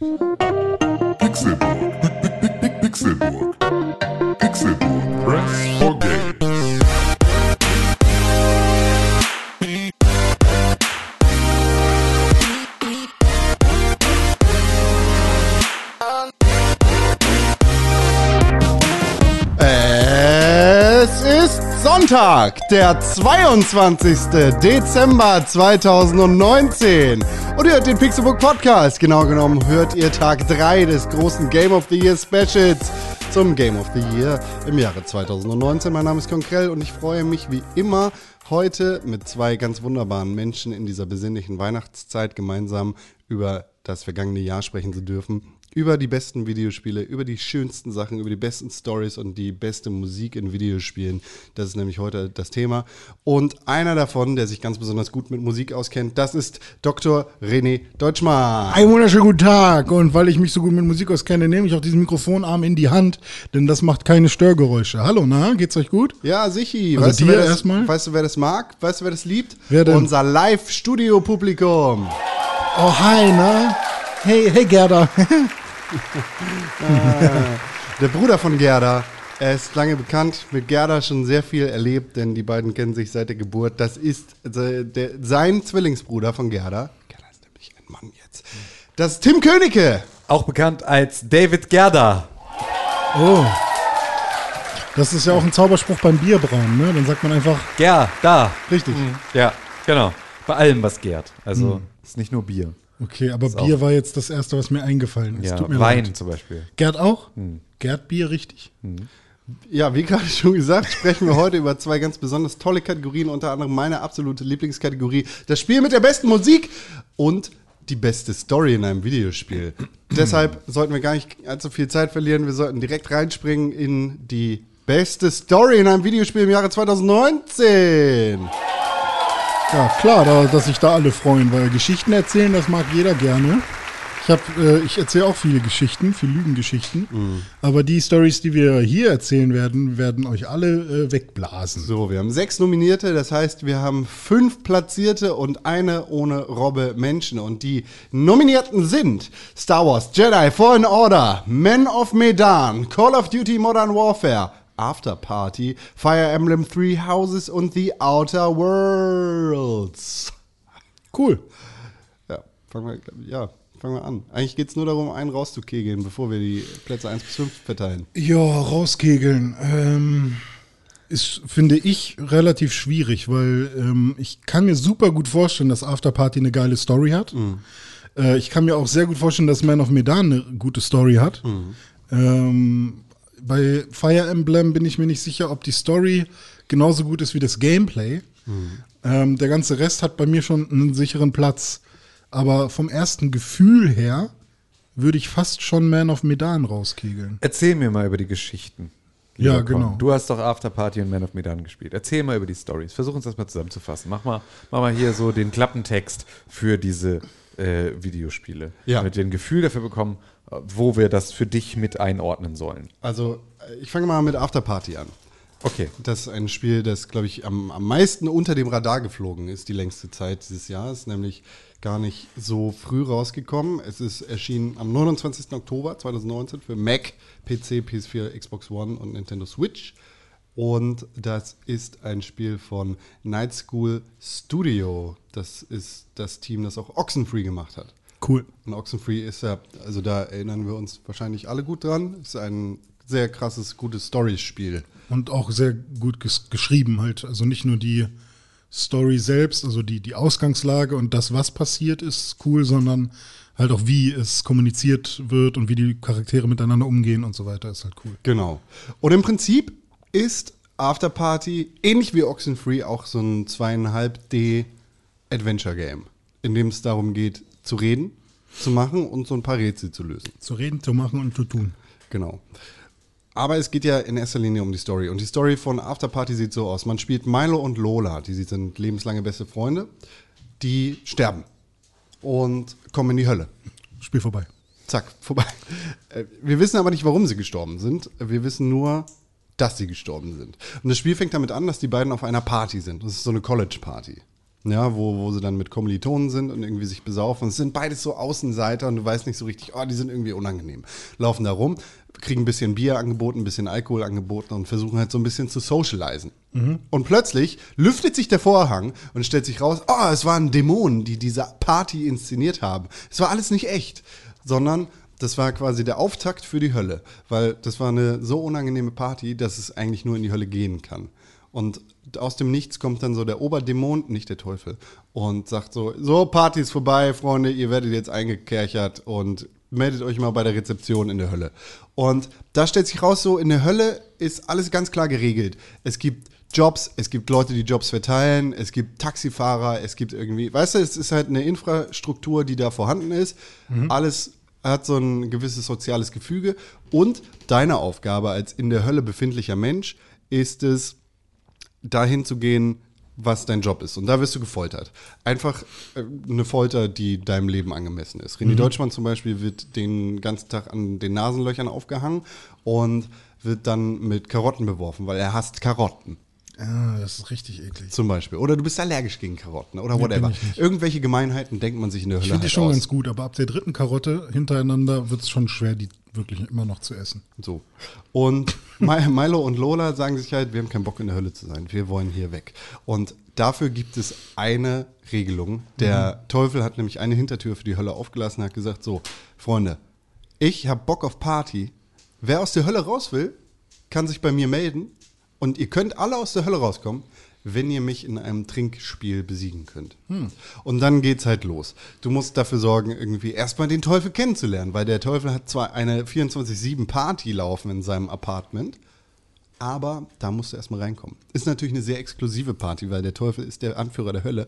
Pixelburg. Pixelburg. Pixelburg. Press ist Sonntag, der 22. Dezember 2019. Und ihr hört den Pixelbook Podcast. Genau genommen hört ihr Tag 3 des großen Game of the Year Specials zum Game of the Year im Jahre 2019. Mein Name ist Konkrell und ich freue mich wie immer heute mit zwei ganz wunderbaren Menschen in dieser besinnlichen Weihnachtszeit gemeinsam über das vergangene Jahr sprechen zu dürfen über die besten Videospiele, über die schönsten Sachen, über die besten Stories und die beste Musik in Videospielen. Das ist nämlich heute das Thema. Und einer davon, der sich ganz besonders gut mit Musik auskennt, das ist Dr. René Deutschmann. Einen wunderschönen guten Tag. Und weil ich mich so gut mit Musik auskenne, nehme ich auch diesen Mikrofonarm in die Hand, denn das macht keine Störgeräusche. Hallo, na, geht's euch gut? Ja, Sichi. Also weißt, du, dir wer das, erstmal? weißt du, wer das mag? Weißt du, wer das liebt? Wer denn? Unser Live-Studio-Publikum. Oh, hi, na? Hey, hey, Gerda. Der Bruder von Gerda. Er ist lange bekannt, mit Gerda schon sehr viel erlebt, denn die beiden kennen sich seit der Geburt. Das ist äh, der, sein Zwillingsbruder von Gerda. Gerda ist nämlich ein Mann jetzt. Das ist Tim Königke. Auch bekannt als David Gerda. Oh. Das ist ja auch ein Zauberspruch beim Bierbrauen, ne? Dann sagt man einfach, Gerda. richtig. Ja, genau. Bei allem, was gärt. Also, ist nicht nur Bier. Okay, aber Bier war jetzt das Erste, was mir eingefallen ist. Ja, Tut mir Wein leid. zum Beispiel. Gerd auch? Gerd Bier, richtig. Ja, wie gerade schon gesagt, sprechen wir heute über zwei ganz besonders tolle Kategorien, unter anderem meine absolute Lieblingskategorie, das Spiel mit der besten Musik und die beste Story in einem Videospiel. Deshalb sollten wir gar nicht allzu viel Zeit verlieren, wir sollten direkt reinspringen in die beste Story in einem Videospiel im Jahre 2019. Ja, klar, da, dass sich da alle freuen, weil Geschichten erzählen, das mag jeder gerne. Ich habe, äh, ich erzähle auch viele Geschichten, viele Lügengeschichten. Aber die Stories, die wir hier erzählen werden, werden euch alle äh, wegblasen. So, wir haben sechs Nominierte, das heißt, wir haben fünf Platzierte und eine ohne Robbe Menschen. Und die Nominierten sind Star Wars, Jedi, Fallen Order, Men of Medan, Call of Duty Modern Warfare, After Party, Fire Emblem Three Houses und The Outer Worlds. Cool. Ja, fangen wir, ja, fangen wir an. Eigentlich geht es nur darum, einen rauszukegeln, bevor wir die Plätze 1 bis 5 verteilen. Ja, rauskegeln. Ähm, ist, finde ich, relativ schwierig, weil ähm, ich kann mir super gut vorstellen, dass Afterparty eine geile Story hat. Äh, ich kann mir auch sehr gut vorstellen, dass Man of Medan eine gute Story hat. Ähm, bei Fire Emblem bin ich mir nicht sicher, ob die Story genauso gut ist wie das Gameplay. Ähm, der ganze Rest hat bei mir schon einen sicheren Platz. Aber vom ersten Gefühl her würde ich fast schon Man of Medan rauskegeln. Erzähl mir mal über die Geschichten. Ja, Con. genau. Du hast doch After Party und Man of Medan gespielt. Erzähl mal über die Stories. Versuch uns das mal zusammenzufassen. Mach mal, mach mal hier so den Klappentext für diese äh, Videospiele. Ja. Damit wir ein Gefühl dafür bekommen, wo wir das für dich mit einordnen sollen. Also, äh, ich fange mal mit After Party an. Okay. Das ist ein Spiel, das, glaube ich, am, am meisten unter dem Radar geflogen ist, die längste Zeit dieses Jahres, nämlich gar nicht so früh rausgekommen. Es ist erschienen am 29. Oktober 2019 für Mac, PC, PS4, Xbox One und Nintendo Switch. Und das ist ein Spiel von Night School Studio. Das ist das Team, das auch Oxenfree gemacht hat. Cool. Und Oxenfree ist ja, also da erinnern wir uns wahrscheinlich alle gut dran, ist ein sehr krasses, gutes Story-Spiel. Und auch sehr gut ges geschrieben halt. Also nicht nur die Story selbst, also die, die Ausgangslage und das, was passiert, ist cool, sondern halt auch, wie es kommuniziert wird und wie die Charaktere miteinander umgehen und so weiter, ist halt cool. Genau. Und im Prinzip ist Afterparty ähnlich wie Oxenfree auch so ein 2,5D Adventure Game, in dem es darum geht, zu reden, zu machen und so ein paar Rätsel zu lösen. Zu reden, zu machen und zu tun. Genau. Aber es geht ja in erster Linie um die Story. Und die Story von Afterparty sieht so aus. Man spielt Milo und Lola, die sind lebenslange beste Freunde, die sterben und kommen in die Hölle. Spiel vorbei. Zack, vorbei. Äh, Wir wissen aber nicht, warum sie gestorben sind. Wir wissen nur, dass sie gestorben sind. Und das Spiel fängt damit an, dass die beiden auf einer Party sind. Das ist so eine College-Party. Ja, wo, wo sie dann mit Kommilitonen sind und irgendwie sich besaufen. Es sind beides so Außenseiter und du weißt nicht so richtig, oh, die sind irgendwie unangenehm. Laufen da rum, kriegen ein bisschen Bier angeboten, ein bisschen Alkohol angeboten und versuchen halt so ein bisschen zu socialisen. Und plötzlich lüftet sich der Vorhang und stellt sich raus, oh, es waren Dämonen, die diese Party inszeniert haben. Es war alles nicht echt, sondern das war quasi der Auftakt für die Hölle, weil das war eine so unangenehme Party, dass es eigentlich nur in die Hölle gehen kann. Und aus dem Nichts kommt dann so der Oberdämon, nicht der Teufel, und sagt so: So, Party ist vorbei, Freunde, ihr werdet jetzt eingekerchert und meldet euch mal bei der Rezeption in der Hölle. Und da stellt sich raus, so in der Hölle ist alles ganz klar geregelt. Es gibt Jobs, es gibt Leute, die Jobs verteilen, es gibt Taxifahrer, es gibt irgendwie, weißt du, es ist halt eine Infrastruktur, die da vorhanden ist. Alles hat so ein gewisses soziales Gefüge. Und deine Aufgabe als in der Hölle befindlicher Mensch ist es, dahin zu gehen, was dein Job ist. Und da wirst du gefoltert. Einfach äh, eine Folter, die deinem Leben angemessen ist. René Deutschmann zum Beispiel wird den ganzen Tag an den Nasenlöchern aufgehangen und wird dann mit Karotten beworfen, weil er hasst Karotten. Ah, das ist richtig eklig. Zum Beispiel. Oder du bist allergisch gegen Karotten oder Nee, whatever. Irgendwelche Gemeinheiten denkt man sich in der Hölle Ich finde die halt schon aus. ganz gut, aber ab der dritten Karotte hintereinander wird es schon schwer, die wirklich immer noch zu essen. So. Und Mi- Milo und Lola sagen sich halt, wir haben keinen Bock in der Hölle zu sein. Wir wollen hier weg. Und dafür gibt es eine Regelung. Der Teufel hat nämlich eine Hintertür für die Hölle aufgelassen und hat gesagt, so, Freunde, ich habe Bock auf Party. Wer aus der Hölle raus will, kann sich bei mir melden. Und ihr könnt alle aus der Hölle rauskommen, wenn ihr mich in einem Trinkspiel besiegen könnt. Und dann geht's halt los. Du musst dafür sorgen, irgendwie erstmal den Teufel kennenzulernen, weil der Teufel hat zwar eine 24-7 Party laufen in seinem Apartment, aber da musst du erstmal reinkommen. Ist natürlich eine sehr exklusive Party, weil der Teufel ist der Anführer der Hölle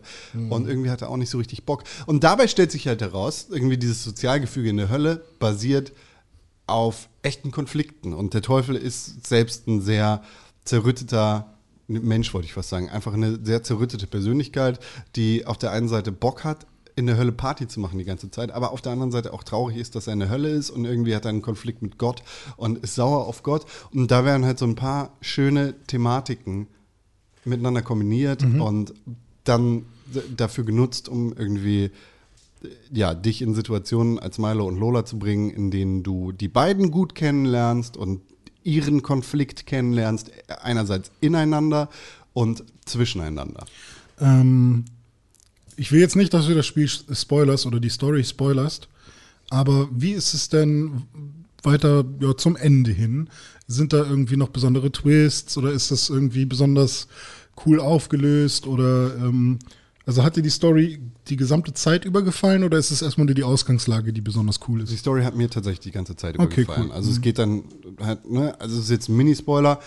und irgendwie hat er auch nicht so richtig Bock. Und dabei stellt sich halt heraus, irgendwie dieses Sozialgefüge in der Hölle basiert auf echten Konflikten. Und der Teufel ist selbst ein sehr zerrütteter Mensch, wollte ich fast sagen. Einfach eine sehr zerrüttete Persönlichkeit, die auf der einen Seite Bock hat, in der Hölle Party zu machen die ganze Zeit, aber auf der anderen Seite auch traurig ist, dass er in der Hölle ist und irgendwie hat er einen Konflikt mit Gott und ist sauer auf Gott. Und da werden halt so ein paar schöne Thematiken miteinander kombiniert und dann dafür genutzt, um irgendwie ja, dich in Situationen als Milo und Lola zu bringen, in denen du die beiden gut kennenlernst und ihren Konflikt kennenlernst, einerseits ineinander und zwischeneinander. Ähm, ich will jetzt nicht, dass du das Spiel spoilerst oder die Story spoilerst, aber wie ist es denn weiter ja, zum Ende hin? Sind da irgendwie noch besondere Twists oder ist das irgendwie besonders cool aufgelöst oder ähm, also hat dir die Story die gesamte Zeit über gefallen oder ist es erstmal nur die Ausgangslage, die besonders cool Die ist? Story hat mir tatsächlich die ganze Zeit Okay, gefallen. cool. Also es geht dann halt, ne, also es ist jetzt ein Mini-Spoiler.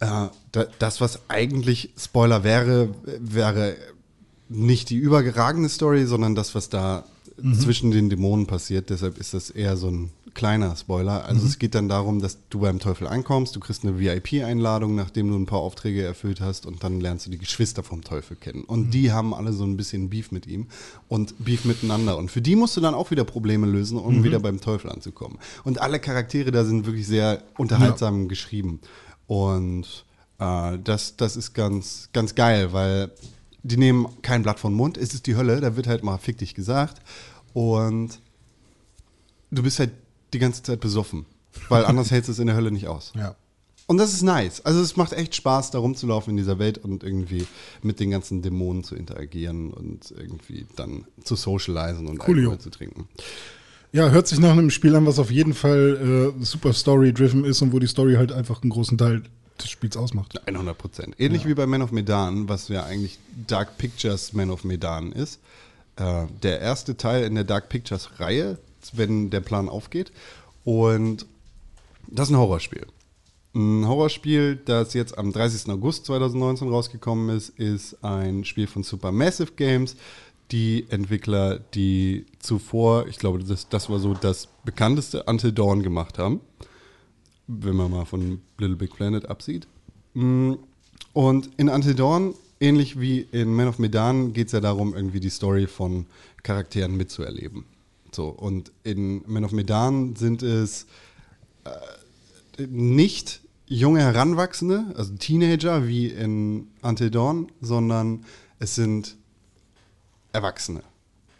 Äh, da, das, was eigentlich Spoiler wäre, wäre nicht die überragende Story, sondern das, was da zwischen den Dämonen passiert. Deshalb ist das eher so ein kleiner Spoiler. Also es geht dann darum, dass du beim Teufel ankommst, du kriegst eine VIP-Einladung, nachdem du ein paar Aufträge erfüllt hast und dann lernst du die Geschwister vom Teufel kennen. Und die haben alle so ein bisschen Beef mit ihm und Beef miteinander. Und für die musst du dann auch wieder Probleme lösen, um wieder beim Teufel anzukommen. Und alle Charaktere da sind wirklich sehr unterhaltsam geschrieben. Und äh, das, das ist ganz, ganz geil, weil die nehmen kein Blatt vom Mund. Es ist die Hölle, da wird halt mal fick dich gesagt. Und du bist halt die ganze Zeit besoffen. Weil anders hältst du es in der Hölle nicht aus. Ja. Und das ist nice. Also es macht echt Spaß, da rumzulaufen in dieser Welt und irgendwie mit den ganzen Dämonen zu interagieren und irgendwie dann zu socialisen und Coolio. Alkohol zu trinken. Ja, hört sich nach einem Spiel an, was auf jeden Fall äh, super Story-driven ist und wo die Story halt einfach einen großen Teil des Spiels ausmacht. 100 Prozent. Ähnlich wie bei Man of Medan, was ja eigentlich Dark Pictures Man of Medan ist. Äh, der erste Teil in der Dark Pictures Reihe, wenn der Plan aufgeht. Und das ist ein Horrorspiel. Ein Horrorspiel, das jetzt am 30. August 2019 rausgekommen ist, ist ein Spiel von Supermassive Games. Die Entwickler, die zuvor, ich glaube, das, das war so das bekannteste Until Dawn gemacht haben wenn man mal von Little Big Planet absieht. Mm, Und in Until Dawn, ähnlich wie in Man of Medan, geht es ja darum, irgendwie die Story von Charakteren mitzuerleben. So, und in Man of Medan sind es äh, nicht junge Heranwachsende, also Teenager wie in Until Dawn, sondern es sind Erwachsene.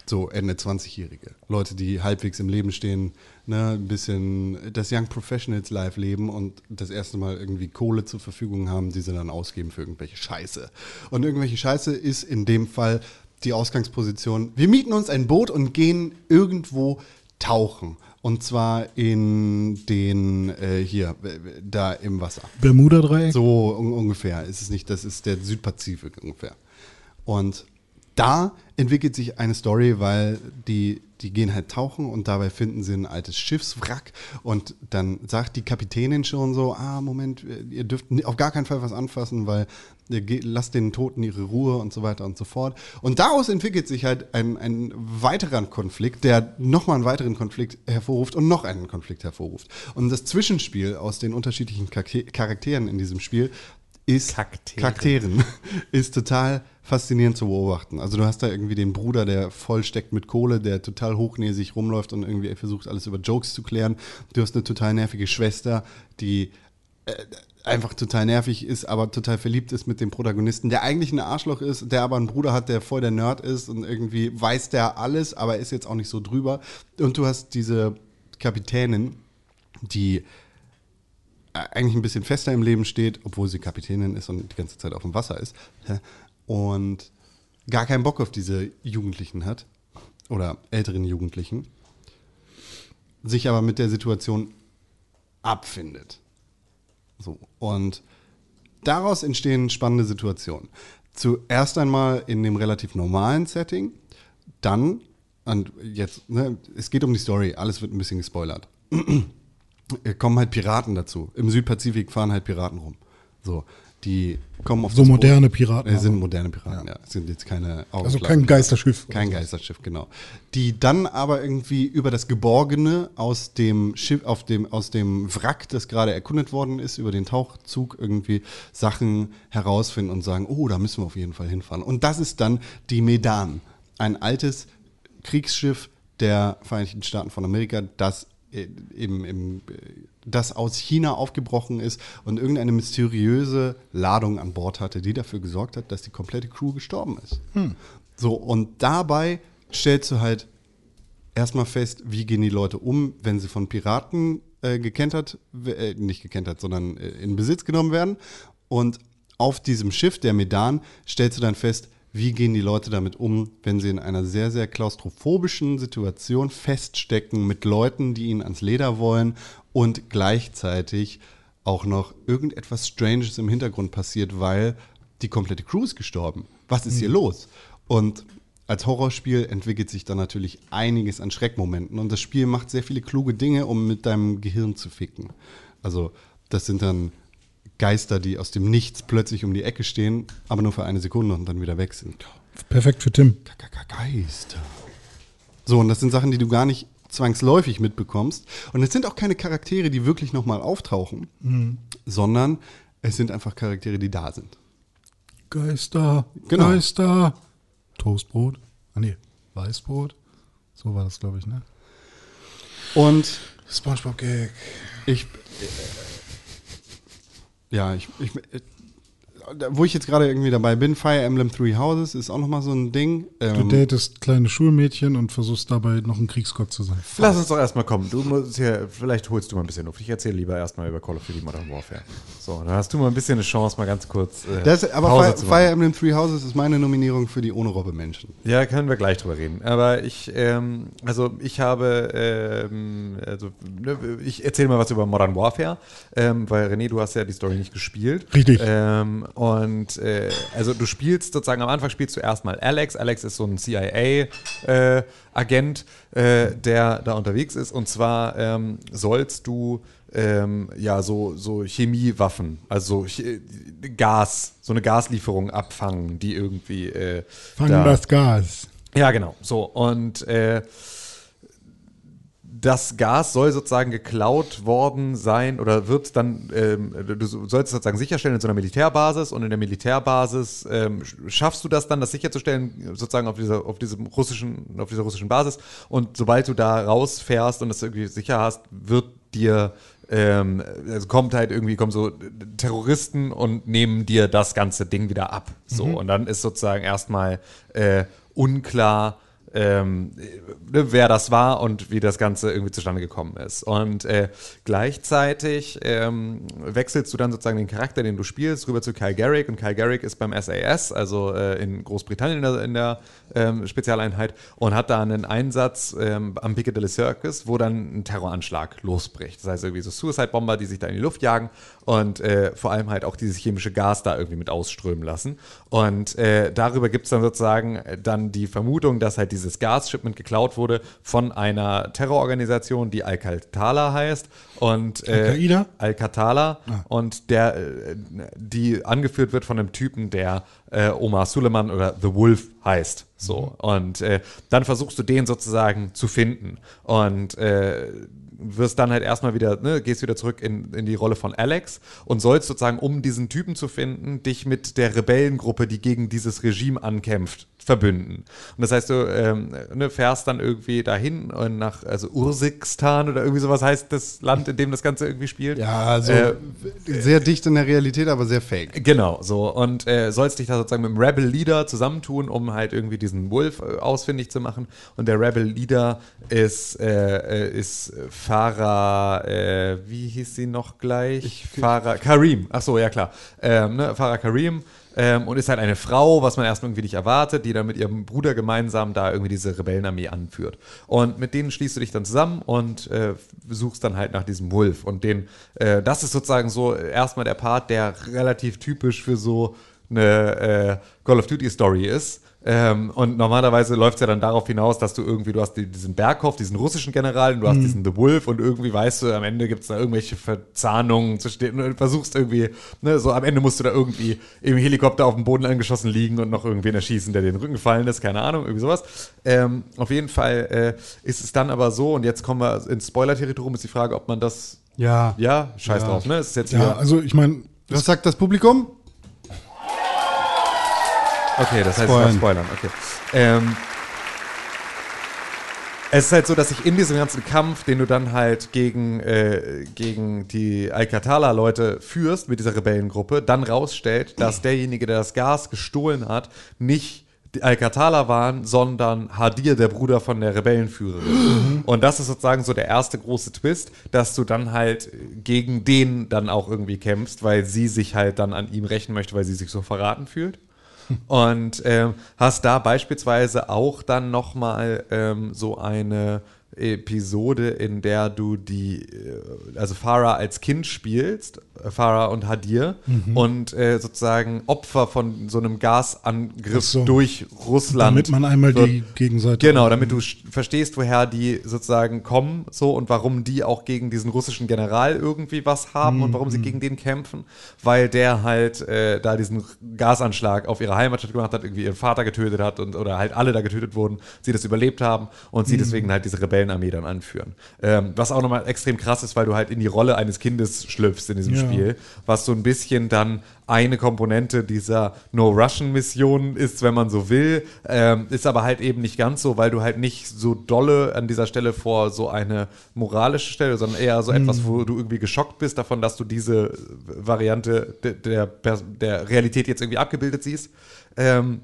So Ende 20-Jährige. Leute, die halbwegs im Leben stehen, ne, ein bisschen das Young Professionals Life leben und das erste Mal irgendwie Kohle zur Verfügung haben, die sie dann ausgeben für irgendwelche Scheiße. Und irgendwelche Scheiße ist in dem Fall die Ausgangsposition. Wir mieten uns ein Boot und gehen irgendwo tauchen. Und zwar in den, äh, hier, da im Wasser. Bermuda-Dreieck? So un ungefähr ist es nicht, das ist der Südpazifik ungefähr. Und da entwickelt sich eine Story, weil die, die gehen halt tauchen und dabei finden sie ein altes Schiffswrack und dann sagt die Kapitänin schon so, ah, Moment, ihr dürft auf gar keinen Fall was anfassen, weil lasst den Toten ihre Ruhe und so weiter und so fort. Und daraus entwickelt sich halt ein, ein weiterer Konflikt, der nochmal einen weiteren Konflikt hervorruft und noch einen Konflikt hervorruft. Und das Zwischenspiel aus den unterschiedlichen Char- Charakteren in diesem Spiel ist Charakteren. Charakteren ist total faszinierend zu beobachten. Also du hast da irgendwie den Bruder, der voll steckt mit Kohle, der total hochnäsig rumläuft und irgendwie versucht, alles über Jokes zu klären. Du hast eine total nervige Schwester, die einfach total nervig ist, aber total verliebt ist mit dem Protagonisten, der eigentlich ein Arschloch ist, der aber einen Bruder hat, der voll der Nerd ist und irgendwie weiß der alles, aber ist jetzt auch nicht so drüber. Und du hast diese Kapitänin, die äh, eigentlich ein bisschen fester im Leben steht, obwohl sie Kapitänin ist und die ganze Zeit auf dem Wasser ist. Und gar keinen Bock auf diese Jugendlichen hat oder älteren Jugendlichen, sich aber mit der Situation abfindet. So. Und daraus entstehen spannende Situationen. Zuerst einmal in dem relativ normalen Setting, dann, und jetzt, ne, es geht um die Story, alles wird ein bisschen gespoilert. Kommen halt Piraten dazu. Im Südpazifik fahren halt Piraten rum. So, die kommen auf So moderne Boot. Piraten Äh, sind aber. moderne Piraten, ja. Sind jetzt keine Also Augenklappen. kein Geisterschiff. Kein Geisterschiff, genau. Die dann aber irgendwie über das Geborgene aus dem Schiff, auf dem, aus dem Wrack, das gerade erkundet worden ist, über den Tauchzug irgendwie Sachen herausfinden und sagen, oh, da müssen wir auf jeden Fall hinfahren. Und das ist dann die Medan. Ein altes Kriegsschiff der Vereinigten Staaten von Amerika, das im, im, äh, das aus China aufgebrochen ist und irgendeine mysteriöse Ladung an Bord hatte, die dafür gesorgt hat, dass die komplette Crew gestorben ist. So, und dabei stellst du halt erstmal fest, wie gehen die Leute um, wenn sie von Piraten äh, gekentert, äh, nicht gekentert, sondern äh, in Besitz genommen werden. Und auf diesem Schiff, der Medan, stellst du dann fest, wie gehen die Leute damit um, wenn sie in einer sehr, sehr klaustrophobischen Situation feststecken mit Leuten, die ihnen ans Leder wollen und gleichzeitig auch noch irgendetwas Stranges im Hintergrund passiert, weil die komplette Crew ist gestorben. Was ist hier los? Und als Horrorspiel entwickelt sich dann natürlich einiges an Schreckmomenten und das Spiel macht sehr viele kluge Dinge, um mit deinem Gehirn zu ficken. Also das sind dann Geister, die aus dem Nichts plötzlich um die Ecke stehen, aber nur für eine Sekunde und dann wieder weg sind. Perfekt für Tim. Geister. So, und das sind Sachen, die du gar nicht zwangsläufig mitbekommst. Und es sind auch keine Charaktere, die wirklich nochmal auftauchen, sondern es sind einfach Charaktere, die da sind. Geister, Genau. Geister. Toastbrot. Ah nee, Weißbrot. So war das, glaube ich, ne? Und Spongebob-Gag. Ich. Ja, ich. ich äh, wo ich jetzt gerade irgendwie dabei bin, Fire Emblem Three Houses ist auch nochmal so ein Ding. Du Ähm, datest kleine Schulmädchen und versuchst dabei noch ein Kriegsgott zu sein. Lass uns doch erstmal kommen. Du musst hier, vielleicht holst du mal ein bisschen Luft. Ich erzähle lieber erstmal über Call of Duty Modern Warfare. So, dann hast du mal ein bisschen eine Chance, mal ganz kurz. Äh, das, aber Pause Fire, zu machen. Fire Emblem Three Houses ist meine Nominierung für die ohne Robbe Menschen. Ja, können wir gleich drüber reden. Aber ich, ähm, also ich habe, ähm, also ne, ich erzähle mal was über Modern Warfare, ähm, weil René, du hast ja die Story nicht gespielt. Richtig. Ähm, und äh, also du spielst sozusagen am Anfang spielst du erstmal Alex. Alex ist so ein CIA-Agent, äh, der da unterwegs ist. Und zwar ähm, sollst du ähm, ja so, so Chemiewaffen, also Ch- Gas, so eine Gaslieferung abfangen, die irgendwie äh, Fang da- das Gas. ja, genau. So, und äh, das Gas soll sozusagen geklaut worden sein oder wird dann, ähm, du sollst sozusagen sicherstellen in so einer Militärbasis und in der Militärbasis ähm, sch- schaffst du das dann, das sicherzustellen, sozusagen auf dieser, auf diesem russischen, auf dieser russischen Basis. Und sobald du da rausfährst und das irgendwie sicher hast, wird dir ähm, es kommt halt irgendwie, kommen so Terroristen und nehmen dir das ganze Ding wieder ab. So, und dann ist sozusagen erstmal äh, unklar, ähm, ne, wer das war und wie das Ganze irgendwie zustande gekommen ist. Und äh, gleichzeitig ähm, wechselst du dann sozusagen den Charakter, den du spielst, rüber zu Kyle Garrick. Und Kyle Garrick ist beim SAS, also äh, in Großbritannien in der, in der ähm, Spezialeinheit, und hat da einen Einsatz ähm, am Piccadilly Circus, wo dann ein Terroranschlag losbricht. Das heißt irgendwie so Suicide-Bomber, die sich da in die Luft jagen und äh, vor allem halt auch dieses chemische Gas da irgendwie mit ausströmen lassen. Und äh, darüber gibt es dann sozusagen dann die Vermutung, dass halt dieses Gas-Shipment geklaut wurde von einer Terrororganisation, die Al-Qatala heißt. Und, äh, Al-Qaida? Al-Qatala. Und der, äh, die angeführt wird von einem Typen, der äh, Omar Suleiman oder The Wolf heißt. So. Und äh, dann versuchst du den sozusagen zu finden. Und äh, wirst dann halt erstmal wieder, ne, gehst wieder zurück in, in die Rolle von Alex und sollst sozusagen, um diesen Typen zu finden, dich mit der Rebellengruppe, die gegen dieses Regime ankämpft, verbünden. Und das heißt, du ähm, ne, fährst dann irgendwie dahin und nach, also Ursikstan oder irgendwie sowas heißt das Land, in dem das Ganze irgendwie spielt. Ja, also Äh, sehr dicht in der Realität, aber sehr fake. Genau, so. Und äh, sollst dich da sozusagen mit dem Rebel-Leader zusammentun, um halt irgendwie diesen Wolf äh, ausfindig zu machen. Und der Rebel-Leader ist, äh, äh, ist Farah, äh, wie hieß sie noch gleich? Farah Karim. Ach so, ja klar. Ähm, ne? Farah Karim. Ähm, und ist halt eine Frau, was man erstmal irgendwie nicht erwartet, die dann mit ihrem Bruder gemeinsam da irgendwie diese Rebellenarmee anführt. Und mit denen schließt du dich dann zusammen und äh, suchst dann halt nach diesem Wolf. Und den, äh, das ist sozusagen so erstmal der Part, der relativ typisch für so eine äh, Call of Duty Story ist. Ähm, und normalerweise läuft es ja dann darauf hinaus, dass du irgendwie, du hast die, diesen Berghoff, diesen russischen General, und du hast diesen The Wolf und irgendwie weißt du, am Ende gibt es da irgendwelche Verzahnungen zu stehen und versuchst irgendwie, ne, so am Ende musst du da irgendwie im Helikopter auf dem Boden angeschossen liegen und noch irgendwen erschießen, der den Rücken gefallen ist, keine Ahnung, irgendwie sowas. Ähm, auf jeden Fall äh, ist es dann aber so, und jetzt kommen wir ins Spoiler-Territorium, ist die Frage, ob man das, Ja. ja, scheiß Ja. drauf, ne? Es ist jetzt Ja, also ich meine, Was sagt das Publikum? Okay, das heißt, Spoilern. Spoilern, okay. Ähm, es ist halt so, dass sich in diesem ganzen Kampf, den du dann halt gegen, äh, gegen die Al-Qatala-Leute führst mit dieser Rebellengruppe, dann rausstellt, dass derjenige, der das Gas gestohlen hat, nicht die Al-Qatala waren, sondern Hadir, der Bruder von der Rebellenführerin. Und das ist sozusagen so der erste große Twist, dass du dann halt gegen den dann auch irgendwie kämpfst, weil sie sich halt dann an ihm rächen möchte, weil sie sich so verraten fühlt. Und ähm, hast da beispielsweise auch dann nochmal ähm, so eine Episode, in der du die, äh, also Farah als Kind spielst, äh, Farah und Hadir, und äh, sozusagen Opfer von so einem Gasangriff so. durch Russland. damit man einmal wird. die Gegenseite. Genau, damit du sch- verstehst, woher die sozusagen kommen, so und warum die auch gegen diesen russischen General irgendwie was haben und warum sie gegen den kämpfen, weil der halt äh, da diesen Gasanschlag auf ihre Heimatstadt gemacht hat, irgendwie ihren Vater getötet hat und oder halt alle da getötet wurden, sie das überlebt haben und sie deswegen halt diese Rebellenarmee dann anführen. Ähm, was auch nochmal extrem krass ist, weil du halt in die Rolle eines Kindes schlüpfst in diesem Ja. Spiel, was so ein bisschen dann eine Komponente dieser No-Russian-Mission ist, wenn man so will, ähm, ist aber halt eben nicht ganz so, weil du halt nicht so dolle an dieser Stelle vor so eine moralische Stelle, sondern eher so etwas, wo du irgendwie geschockt bist davon, dass du diese Variante de, der, Pers- der Realität jetzt irgendwie abgebildet siehst. Ähm,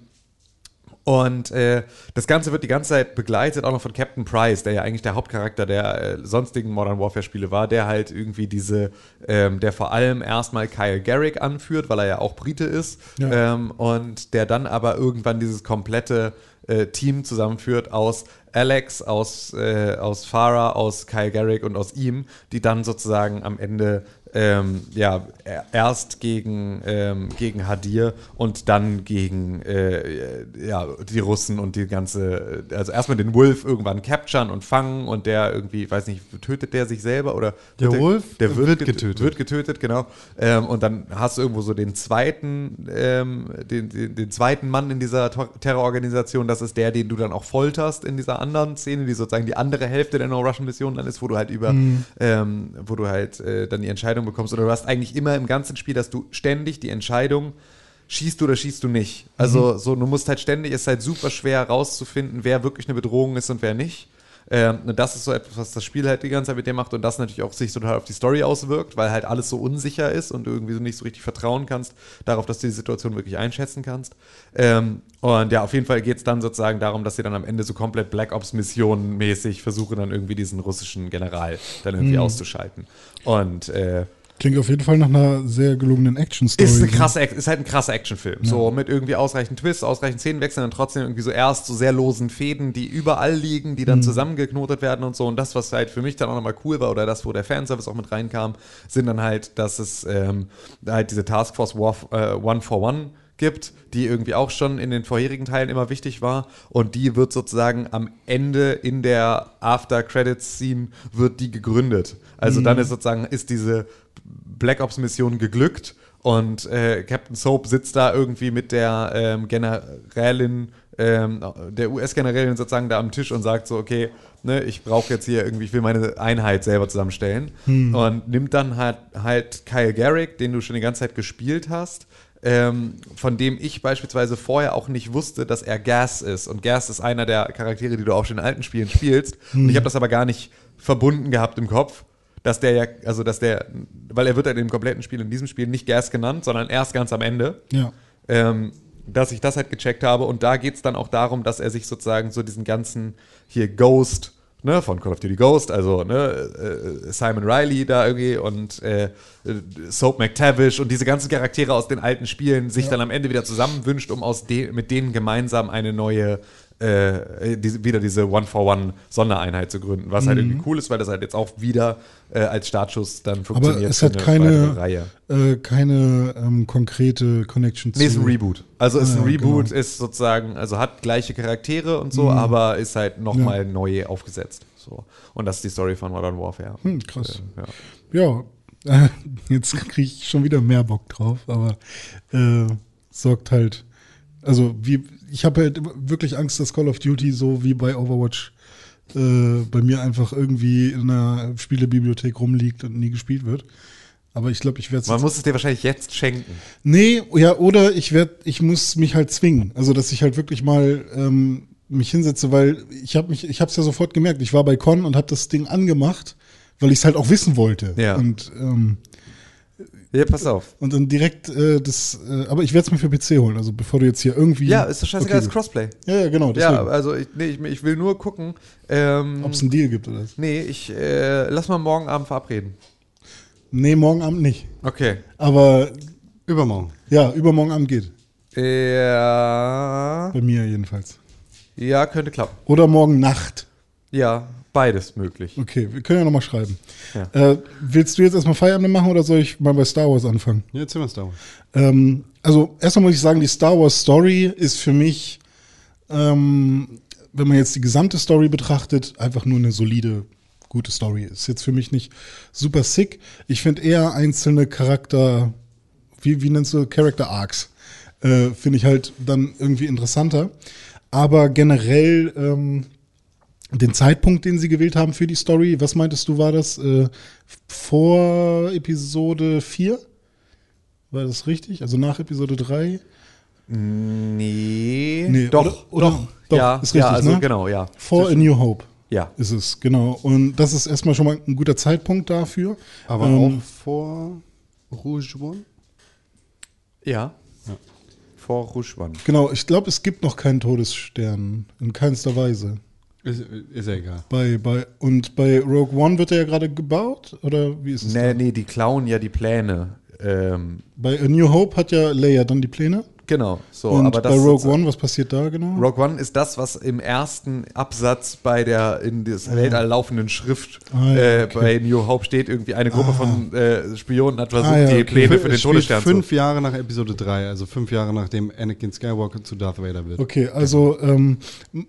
und äh, das Ganze wird die ganze Zeit begleitet auch noch von Captain Price, der ja eigentlich der Hauptcharakter der äh, sonstigen Modern Warfare-Spiele war, der halt irgendwie diese, ähm, der vor allem erstmal Kyle Garrick anführt, weil er ja auch Brite ist, Ja. ähm, und der dann aber irgendwann dieses komplette äh, Team zusammenführt aus Alex, aus, äh, aus Farah, aus Kyle Garrick und aus ihm, die dann sozusagen am Ende ähm, ja, er- erst gegen, ähm, gegen Hadir und dann gegen äh, ja, die Russen und die ganze, also erstmal den Wolf irgendwann capturen und fangen und der irgendwie, weiß nicht, tötet der sich selber oder Der Wolf der wird, wird get- getötet. Wird getötet, genau. Ähm, und dann hast du irgendwo so den zweiten, ähm, den, den, den zweiten Mann in dieser Terrororganisation, das ist der, den du dann auch folterst in dieser anderen Szene, die sozusagen die andere Hälfte der No-Russian-Mission dann ist, wo du halt über, ähm, wo du halt äh, dann die Entscheidung bekommst. Oder du hast eigentlich immer im ganzen Spiel, dass du ständig die Entscheidung schießt du oder schießt du nicht. Also so, du musst halt ständig, es ist halt super schwer rauszufinden, wer wirklich eine Bedrohung ist und wer nicht. Ähm, und das ist so etwas, was das Spiel halt die ganze Zeit mit dir macht und das natürlich auch sich total auf die Story auswirkt, weil halt alles so unsicher ist und du irgendwie so nicht so richtig vertrauen kannst darauf, dass du die Situation wirklich einschätzen kannst. Ähm, und ja, auf jeden Fall geht es dann sozusagen darum, dass sie dann am Ende so komplett Black Ops Mission mäßig versuchen, dann irgendwie diesen russischen General dann irgendwie auszuschalten. Und äh, Klingt auf jeden Fall nach einer sehr gelungenen Action-Story. ist, eine ne? krasse, ist halt ein krasser Actionfilm. So mit irgendwie ausreichend Twists, ausreichend Szenenwechseln und trotzdem irgendwie so erst so sehr losen Fäden, die überall liegen, die dann zusammengeknotet werden und so. Und das, was halt für mich dann auch nochmal cool war oder das, wo der Fanservice auch mit reinkam, sind dann halt, dass es ähm, halt diese Taskforce War, äh, One for One gibt, die irgendwie auch schon in den vorherigen Teilen immer wichtig war. Und die wird sozusagen am Ende in der After-Credits-Scene wird die gegründet. Also dann ist sozusagen, ist diese Black Ops-Mission geglückt und äh, Captain Soap sitzt da irgendwie mit der ähm, Generälin, ähm, der US-Generälin sozusagen da am Tisch und sagt so, okay, ne, ich brauche jetzt hier irgendwie, ich will meine Einheit selber zusammenstellen und nimmt dann halt, halt Kyle Garrick, den du schon die ganze Zeit gespielt hast, ähm, von dem ich beispielsweise vorher auch nicht wusste, dass er Gas ist. Und Gas ist einer der Charaktere, die du auch schon in alten Spielen spielst. Und ich habe das aber gar nicht verbunden gehabt im Kopf, dass der ja, also dass der, weil er wird halt im kompletten Spiel, in diesem Spiel nicht Gas genannt, sondern erst ganz am Ende. Ja. Ähm, dass ich das halt gecheckt habe. Und da geht es dann auch darum, dass er sich sozusagen so diesen ganzen hier Ghost, ne, von Call of Duty Ghost, also ne, äh, Simon Riley da irgendwie und äh, äh, Soap McTavish und diese ganzen Charaktere aus den alten Spielen sich dann am Ende wieder zusammenwünscht, um aus de mit denen gemeinsam eine neue äh, diese, wieder diese One-for-One-Sondereinheit zu gründen, was halt irgendwie cool ist, weil das halt jetzt auch wieder äh, als Startschuss dann funktioniert. Aber es hat eine keine, Reihe. äh, keine ähm, konkrete Connection Nee, ist ein zu. Reboot. Also ist Ah, ein ja, Reboot, genau. ist sozusagen, also hat gleiche Charaktere und so, aber ist halt nochmal neu aufgesetzt. So. Und das ist die Story von Modern Warfare. Hm, krass. Äh, ja. Ja, äh, jetzt kriege ich schon wieder mehr Bock drauf, aber äh, sorgt halt, also wie, ich habe halt wirklich Angst, dass Call of Duty so wie bei Overwatch äh, bei mir einfach irgendwie in einer Spielebibliothek rumliegt und nie gespielt wird. Aber ich glaube, ich werde Man es. muss es dir wahrscheinlich jetzt schenken. Nee, ja, oder ich werde, ich muss mich halt zwingen. Also, dass ich halt wirklich mal ähm, mich hinsetze, weil ich habe mich, ich habe es ja sofort gemerkt. Ich war bei Con und habe das Ding angemacht, weil ich es halt auch wissen wollte. Ja. Und ähm, Ja, pass auf. und dann direkt äh, das, äh, aber ich werde es mir für PC holen, also bevor du jetzt hier irgendwie. Ja, ist doch scheißegal, Okay, ist Crossplay. Ja, ja, genau. Ja, Deswegen. also ich, nee, ich, ich will nur gucken. Ähm, Ob es einen Deal gibt oder was? nee, ich äh, lass mal morgen Abend verabreden. Nee, morgen Abend nicht. Okay. Aber Übermorgen. ja, übermorgen Abend geht. Ja, Bei mir jedenfalls. ja, könnte klappen. Oder morgen Nacht. Ja, beides möglich. Okay, wir können ja nochmal schreiben. Ja. Äh, willst du jetzt erstmal Feierabend machen oder soll ich mal bei Star Wars anfangen? Ja, erzähl mal Star Wars. Ähm, also erstmal muss ich sagen, die Star Wars Story ist für mich, ähm, wenn man jetzt die gesamte Story betrachtet, einfach nur eine solide, gute Story. Ist jetzt für mich nicht super sick. Ich finde eher einzelne Charakter, wie, wie nennst du Character Arcs, äh, finde ich halt dann irgendwie interessanter. Aber generell ähm, den Zeitpunkt, den sie gewählt haben für die Story, was meintest du, war das äh, vor Episode 4? War das richtig? Also nach Episode 3? Nee, Nee, doch, oder- oder- doch, doch, ja, ist ja, richtig, also ne? genau, ja. Vor A New Hope Ja, ist es, genau. Und das ist erstmal schon mal ein guter Zeitpunkt dafür. Aber Ähm, auch vor Rouge One? ja. Vor Rouge One. Genau, ich glaube, es gibt noch keinen Todesstern. In keinster Weise. Ist, ist ja egal. Bei, bei, und bei Rogue One wird er ja gerade gebaut? Oder wie ist es? Nee, da? nee, die klauen ja die Pläne. Ähm, Bei A New Hope hat ja Leia dann die Pläne. Genau, so, und aber das bei Rogue One, was passiert da genau? Rogue One ist das, was im ersten Absatz bei der in das Weltall laufenden Schrift Ah, ja, äh, okay. bei New Hope steht, irgendwie eine Gruppe von äh, Spionen hat versucht, Ah, ja, die okay. Pläne für den Todesstern zu. fünf Jahre nach Episode 3, also fünf Jahre nachdem Anakin Skywalker zu Darth Vader wird. Okay, also ähm,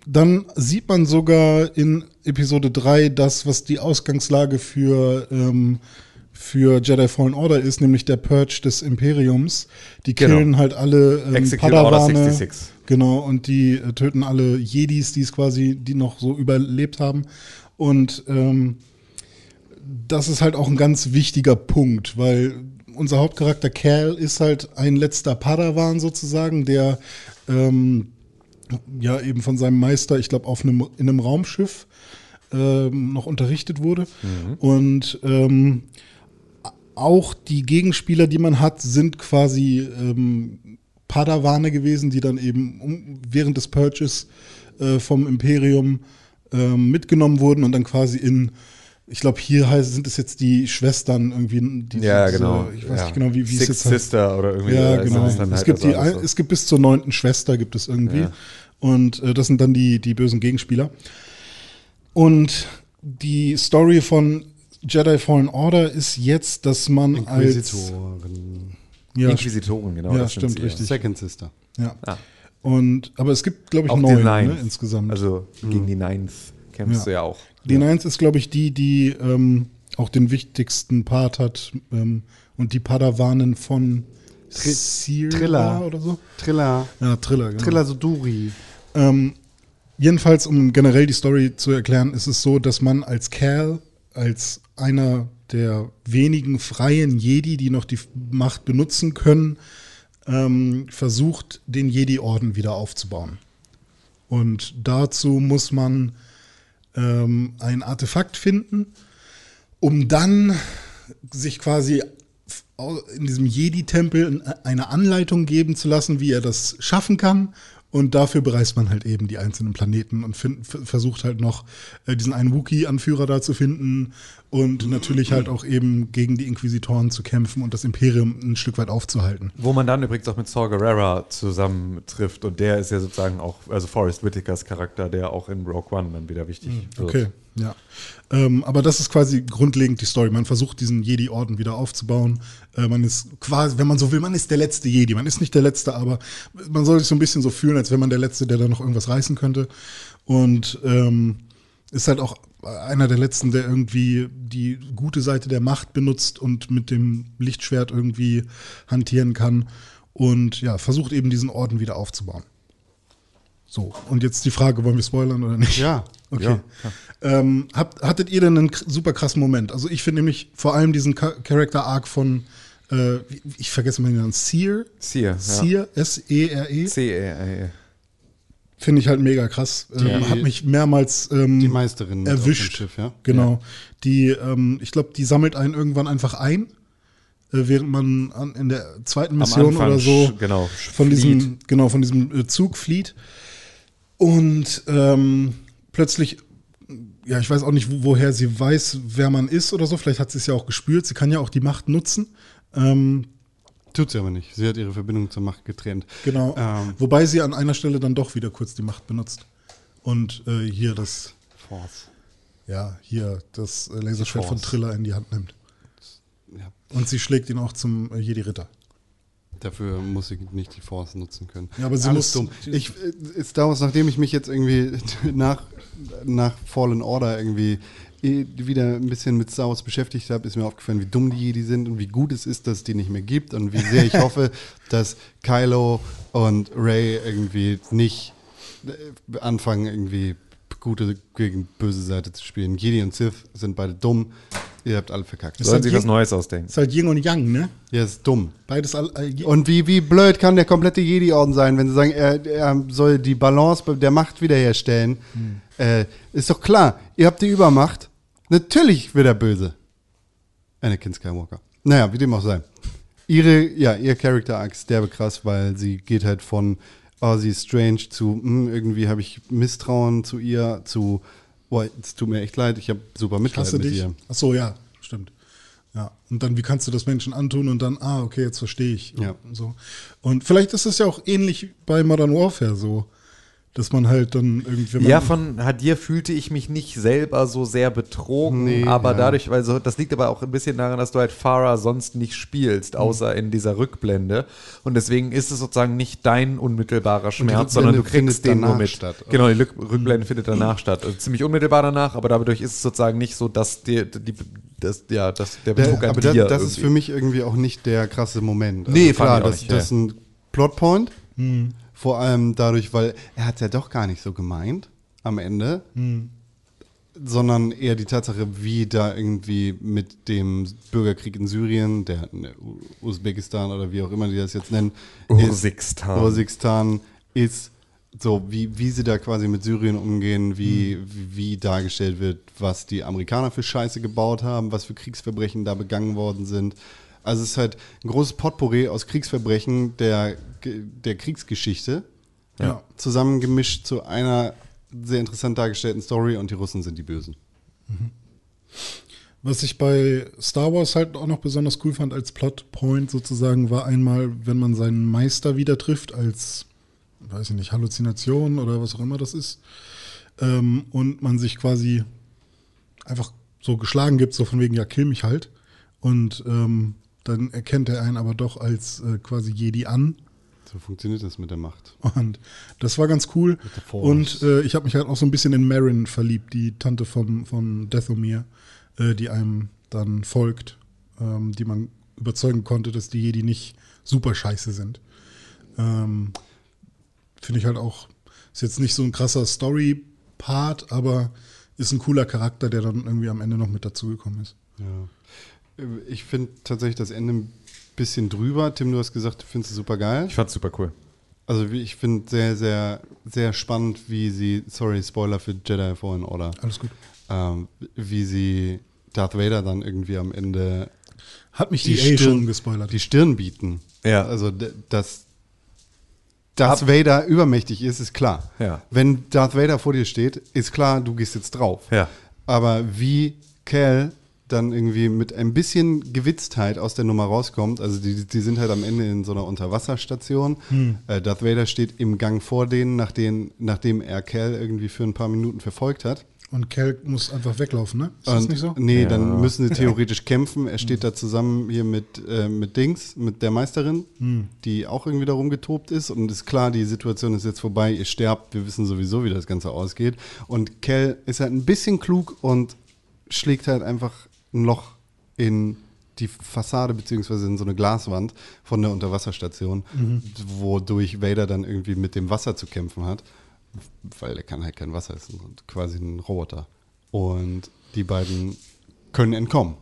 dann sieht man sogar in Episode 3 das, was die Ausgangslage für, ähm, für Jedi Fallen Order ist, nämlich der Purge des Imperiums. Die Genau. killen halt alle ähm, Execute Order Padawane. 66. Genau, und die äh, töten alle Jedis, die es quasi, die noch so überlebt haben. Und ähm, das ist halt auch ein ganz wichtiger Punkt, weil unser Hauptcharakter Cal ist halt ein letzter Padawan sozusagen, der ähm, ja eben von seinem Meister, ich glaube, auf einem in einem Raumschiff ähm, noch unterrichtet wurde. Und ähm, auch die Gegenspieler, die man hat, sind quasi ähm, Padawane gewesen, die dann eben um, während des Purges äh, vom Imperium ähm, mitgenommen wurden und dann quasi in, ich glaube, hier heißt, sind es jetzt die Schwestern irgendwie. Die, Ja, diese- genau. Ich weiß ja. nicht genau, wie, wie es Six jetzt heißt. Sister oder irgendwie. Ja, so heißt genau. es, halt gibt also die, so. es gibt bis zur neunten Schwester gibt es irgendwie. Ja. Und äh, das sind dann die, die bösen Gegenspieler. Und die Story von Jedi Fallen Order ist jetzt, dass man als Inquisitoren. ja, Inquisitoren, genau. Ja, stimmt, ja. richtig. Second Sister. ja. Ah. Und aber es gibt, glaube ich, Auch neun die ne, insgesamt. Also gegen die Ninth kämpfst Ja. du ja auch. die Ninth ist, glaube ich, die, die ähm, auch den wichtigsten Part hat ähm, und die Padawanen von Tri- Seer Triller. oder so. Triller. Ja, Triller, genau. Triller Suduri. Ähm, jedenfalls, um generell die Story zu erklären, ist es so, dass man als Kerl, als einer der wenigen freien Jedi, die noch die Macht benutzen können, ähm, versucht, den Jedi-Orden wieder aufzubauen. Und dazu muss man ähm, ein Artefakt finden, um dann sich quasi in diesem Jedi-Tempel eine Anleitung geben zu lassen, wie er das schaffen kann. Und dafür bereist man halt eben die einzelnen Planeten und find, versucht halt noch äh, diesen einen Wookie-Anführer da zu finden und natürlich halt auch eben gegen die Inquisitoren zu kämpfen und das Imperium ein Stück weit aufzuhalten. Wo man dann übrigens auch mit Saw Gerrera zusammentrifft und der ist ja sozusagen auch, also Forrest Whitakers Charakter, der auch in Rogue One dann wieder wichtig wird. Okay, ja. Ähm, aber das ist quasi grundlegend die Story. Man versucht, diesen Jedi-Orden wieder aufzubauen. Äh, man ist quasi, wenn man so will, man ist der letzte Jedi. Man ist nicht der Letzte, aber man soll sich so ein bisschen so fühlen, als wäre man der Letzte, der da noch irgendwas reißen könnte. Und ähm, ist halt auch einer der Letzten, der irgendwie die gute Seite der Macht benutzt und mit dem Lichtschwert irgendwie hantieren kann. Und ja, versucht eben diesen Orden wieder aufzubauen. So, und jetzt die Frage, wollen wir spoilern oder nicht? Ja. Okay. ähm, habt, hattet ihr denn einen super krassen Moment? Also ich finde nämlich vor allem diesen Cha- Character Arc von, äh, ich vergesse mal den Namen, Seer? Seer, ja. Seer, S-E-R-E, C-E-E. finde ich halt mega krass. Ähm, hat mich mehrmals ähm, Die Meisterin erwischt. Schiff, ja? Genau. Die, ähm, ich glaube, die sammelt einen irgendwann einfach ein, äh, während man an, in der zweiten Mission Anfang oder so genau, von diesem, genau, von diesem äh, Zug flieht. Und ähm, plötzlich, ja, ich weiß auch nicht, wo, woher sie weiß, wer man ist oder so. Vielleicht hat sie es ja auch gespürt. Sie kann ja auch die Macht nutzen. Ähm, Tut sie aber nicht. Sie hat ihre Verbindung zur Macht getrennt. genau. Ähm, Wobei sie an einer Stelle dann doch wieder kurz die Macht benutzt. Und äh, hier das, Force. ja, hier das äh, Laserschwert von. Triller in die Hand nimmt. Ja. Und sie schlägt ihn auch zum äh, Jedi-Ritter. Dafür muss sie nicht die Force nutzen können. Ja, aber sie Alles muss- dumm. Ich, äh, Star Wars, nachdem ich mich jetzt irgendwie nach, nach Fallen Order irgendwie eh wieder ein bisschen mit Star Wars beschäftigt habe, ist mir aufgefallen, wie dumm die Jedi sind und wie gut es ist, dass es die nicht mehr gibt und wie sehr ich hoffe, dass Kylo und Ray irgendwie nicht äh, anfangen, irgendwie gute gegen böse Seite zu spielen. Jedi und Sith sind beide dumm. Ihr habt alle verkackt. Ist Sollen sich was Neues ausdenken. Ist halt Yin und Yang, ne? Ja, ist dumm. Beides all, all, Und wie, wie blöd kann der komplette Jedi-Orden sein, wenn sie sagen, er, er soll die Balance der Macht wiederherstellen? Äh, ist doch klar, ihr habt die Übermacht. Natürlich wird er böse. Anakin Skywalker. Naja, wie dem auch sei. Ihre, ja, ihr Character Arc ist derbe krass, weil sie geht halt von, oh, sie ist strange zu, hm, irgendwie habe ich Misstrauen zu ihr, zu, boah, es tut mir echt leid, ich habe super Mitleid mit dich. ihr. Ach so, ja, stimmt. Ja, und dann, wie kannst du das Menschen antun und dann, ah, okay, jetzt verstehe ich. Ja. Und, so. und vielleicht ist es ja auch ähnlich bei Modern Warfare so, dass man halt dann irgendwie. Ja, von Hadir fühlte ich mich nicht selber so sehr betrogen, Nee, aber ja. dadurch, weil so, das liegt aber auch ein bisschen daran, dass du halt Farah sonst nicht spielst, außer in dieser Rückblende. Und deswegen ist es sozusagen nicht dein unmittelbarer Schmerz, sondern du kriegst den nur mit. statt, oder? Genau, die Lück- Rückblende findet danach statt. Also ziemlich unmittelbar danach, aber dadurch ist es sozusagen nicht so, dass die, die das, ja, dass der Betrug Der, an aber das, dir das ist irgendwie- für mich irgendwie auch nicht der krasse Moment. Also Nee, klar, das, nicht, das ist ja. ein Plotpoint. Vor allem dadurch, weil er hat ja doch gar nicht so gemeint am Ende, sondern eher die Tatsache, wie da irgendwie mit dem Bürgerkrieg in Syrien, der ne, U- Usbekistan oder wie auch immer die das jetzt nennen, Ursikstan. Ist, Ursikstan ist so wie, wie sie da quasi mit Syrien umgehen, wie, wie, wie dargestellt wird, was die Amerikaner für Scheiße gebaut haben, was für Kriegsverbrechen da begangen worden sind. Also es ist halt ein großes Potpourri aus Kriegsverbrechen der, der Kriegsgeschichte, Ja. zusammengemischt zu einer sehr interessant dargestellten Story und die Russen sind die Bösen. Was ich bei Star Wars halt auch noch besonders cool fand als Plotpoint sozusagen, war einmal, wenn man seinen Meister wieder trifft, als, weiß ich nicht, Halluzination oder was auch immer das ist, ähm, und man sich quasi einfach so geschlagen gibt, so von wegen, ja, kill mich halt. Und ähm, dann erkennt er einen aber doch als äh, quasi Jedi an. So funktioniert das mit der Macht. Und das war ganz cool. Und äh, ich habe mich halt auch so ein bisschen in Marin verliebt, die Tante vom, von Dathomir, äh, die einem dann folgt, ähm, die man überzeugen konnte, dass die Jedi nicht super scheiße sind. Ähm, Finde ich halt auch, ist jetzt nicht so ein krasser Story-Part, aber ist ein cooler Charakter, der dann irgendwie am Ende noch mit dazugekommen ist. Ja. Ich finde tatsächlich das Ende ein bisschen drüber. Tim, du hast gesagt, du findest es super geil. Ich fand's super cool. Also wie- ich finde sehr, sehr, sehr spannend, wie sie, sorry, Spoiler für Jedi Fallen Order, Alles gut. ähm, wie sie Darth Vader dann irgendwie am Ende Hat mich die die Stirn, schon gespoilert. die Stirn bieten. Ja. Also dass Darth Vader übermächtig ist, ist klar. Ja. Wenn Darth Vader vor dir steht, ist klar, du gehst jetzt drauf. Ja. Aber wie Cal dann irgendwie mit ein bisschen Gewitztheit aus der Nummer rauskommt, also die, die sind halt am Ende in so einer Unterwasserstation. Hm. Äh, Darth Vader steht im Gang vor denen, nachdem, nachdem er Cal irgendwie für ein paar Minuten verfolgt hat. Und Kel muss einfach weglaufen, ne? Ist das Und- nicht so? Nee, dann müssen sie theoretisch kämpfen. Er steht da zusammen hier mit, äh, mit Dings, mit der Meisterin, Hm. die auch irgendwie darum getobt ist. Und ist klar, die Situation ist jetzt vorbei, ihr sterbt, wir wissen sowieso, wie das Ganze ausgeht. Und Kel ist halt ein bisschen klug und schlägt halt einfach ein Loch in die Fassade beziehungsweise in so eine Glaswand von der Unterwasserstation, wodurch Vader dann irgendwie mit dem Wasser zu kämpfen hat, weil er kann halt kein Wasser, ist ein- quasi ein Roboter. Und die beiden können entkommen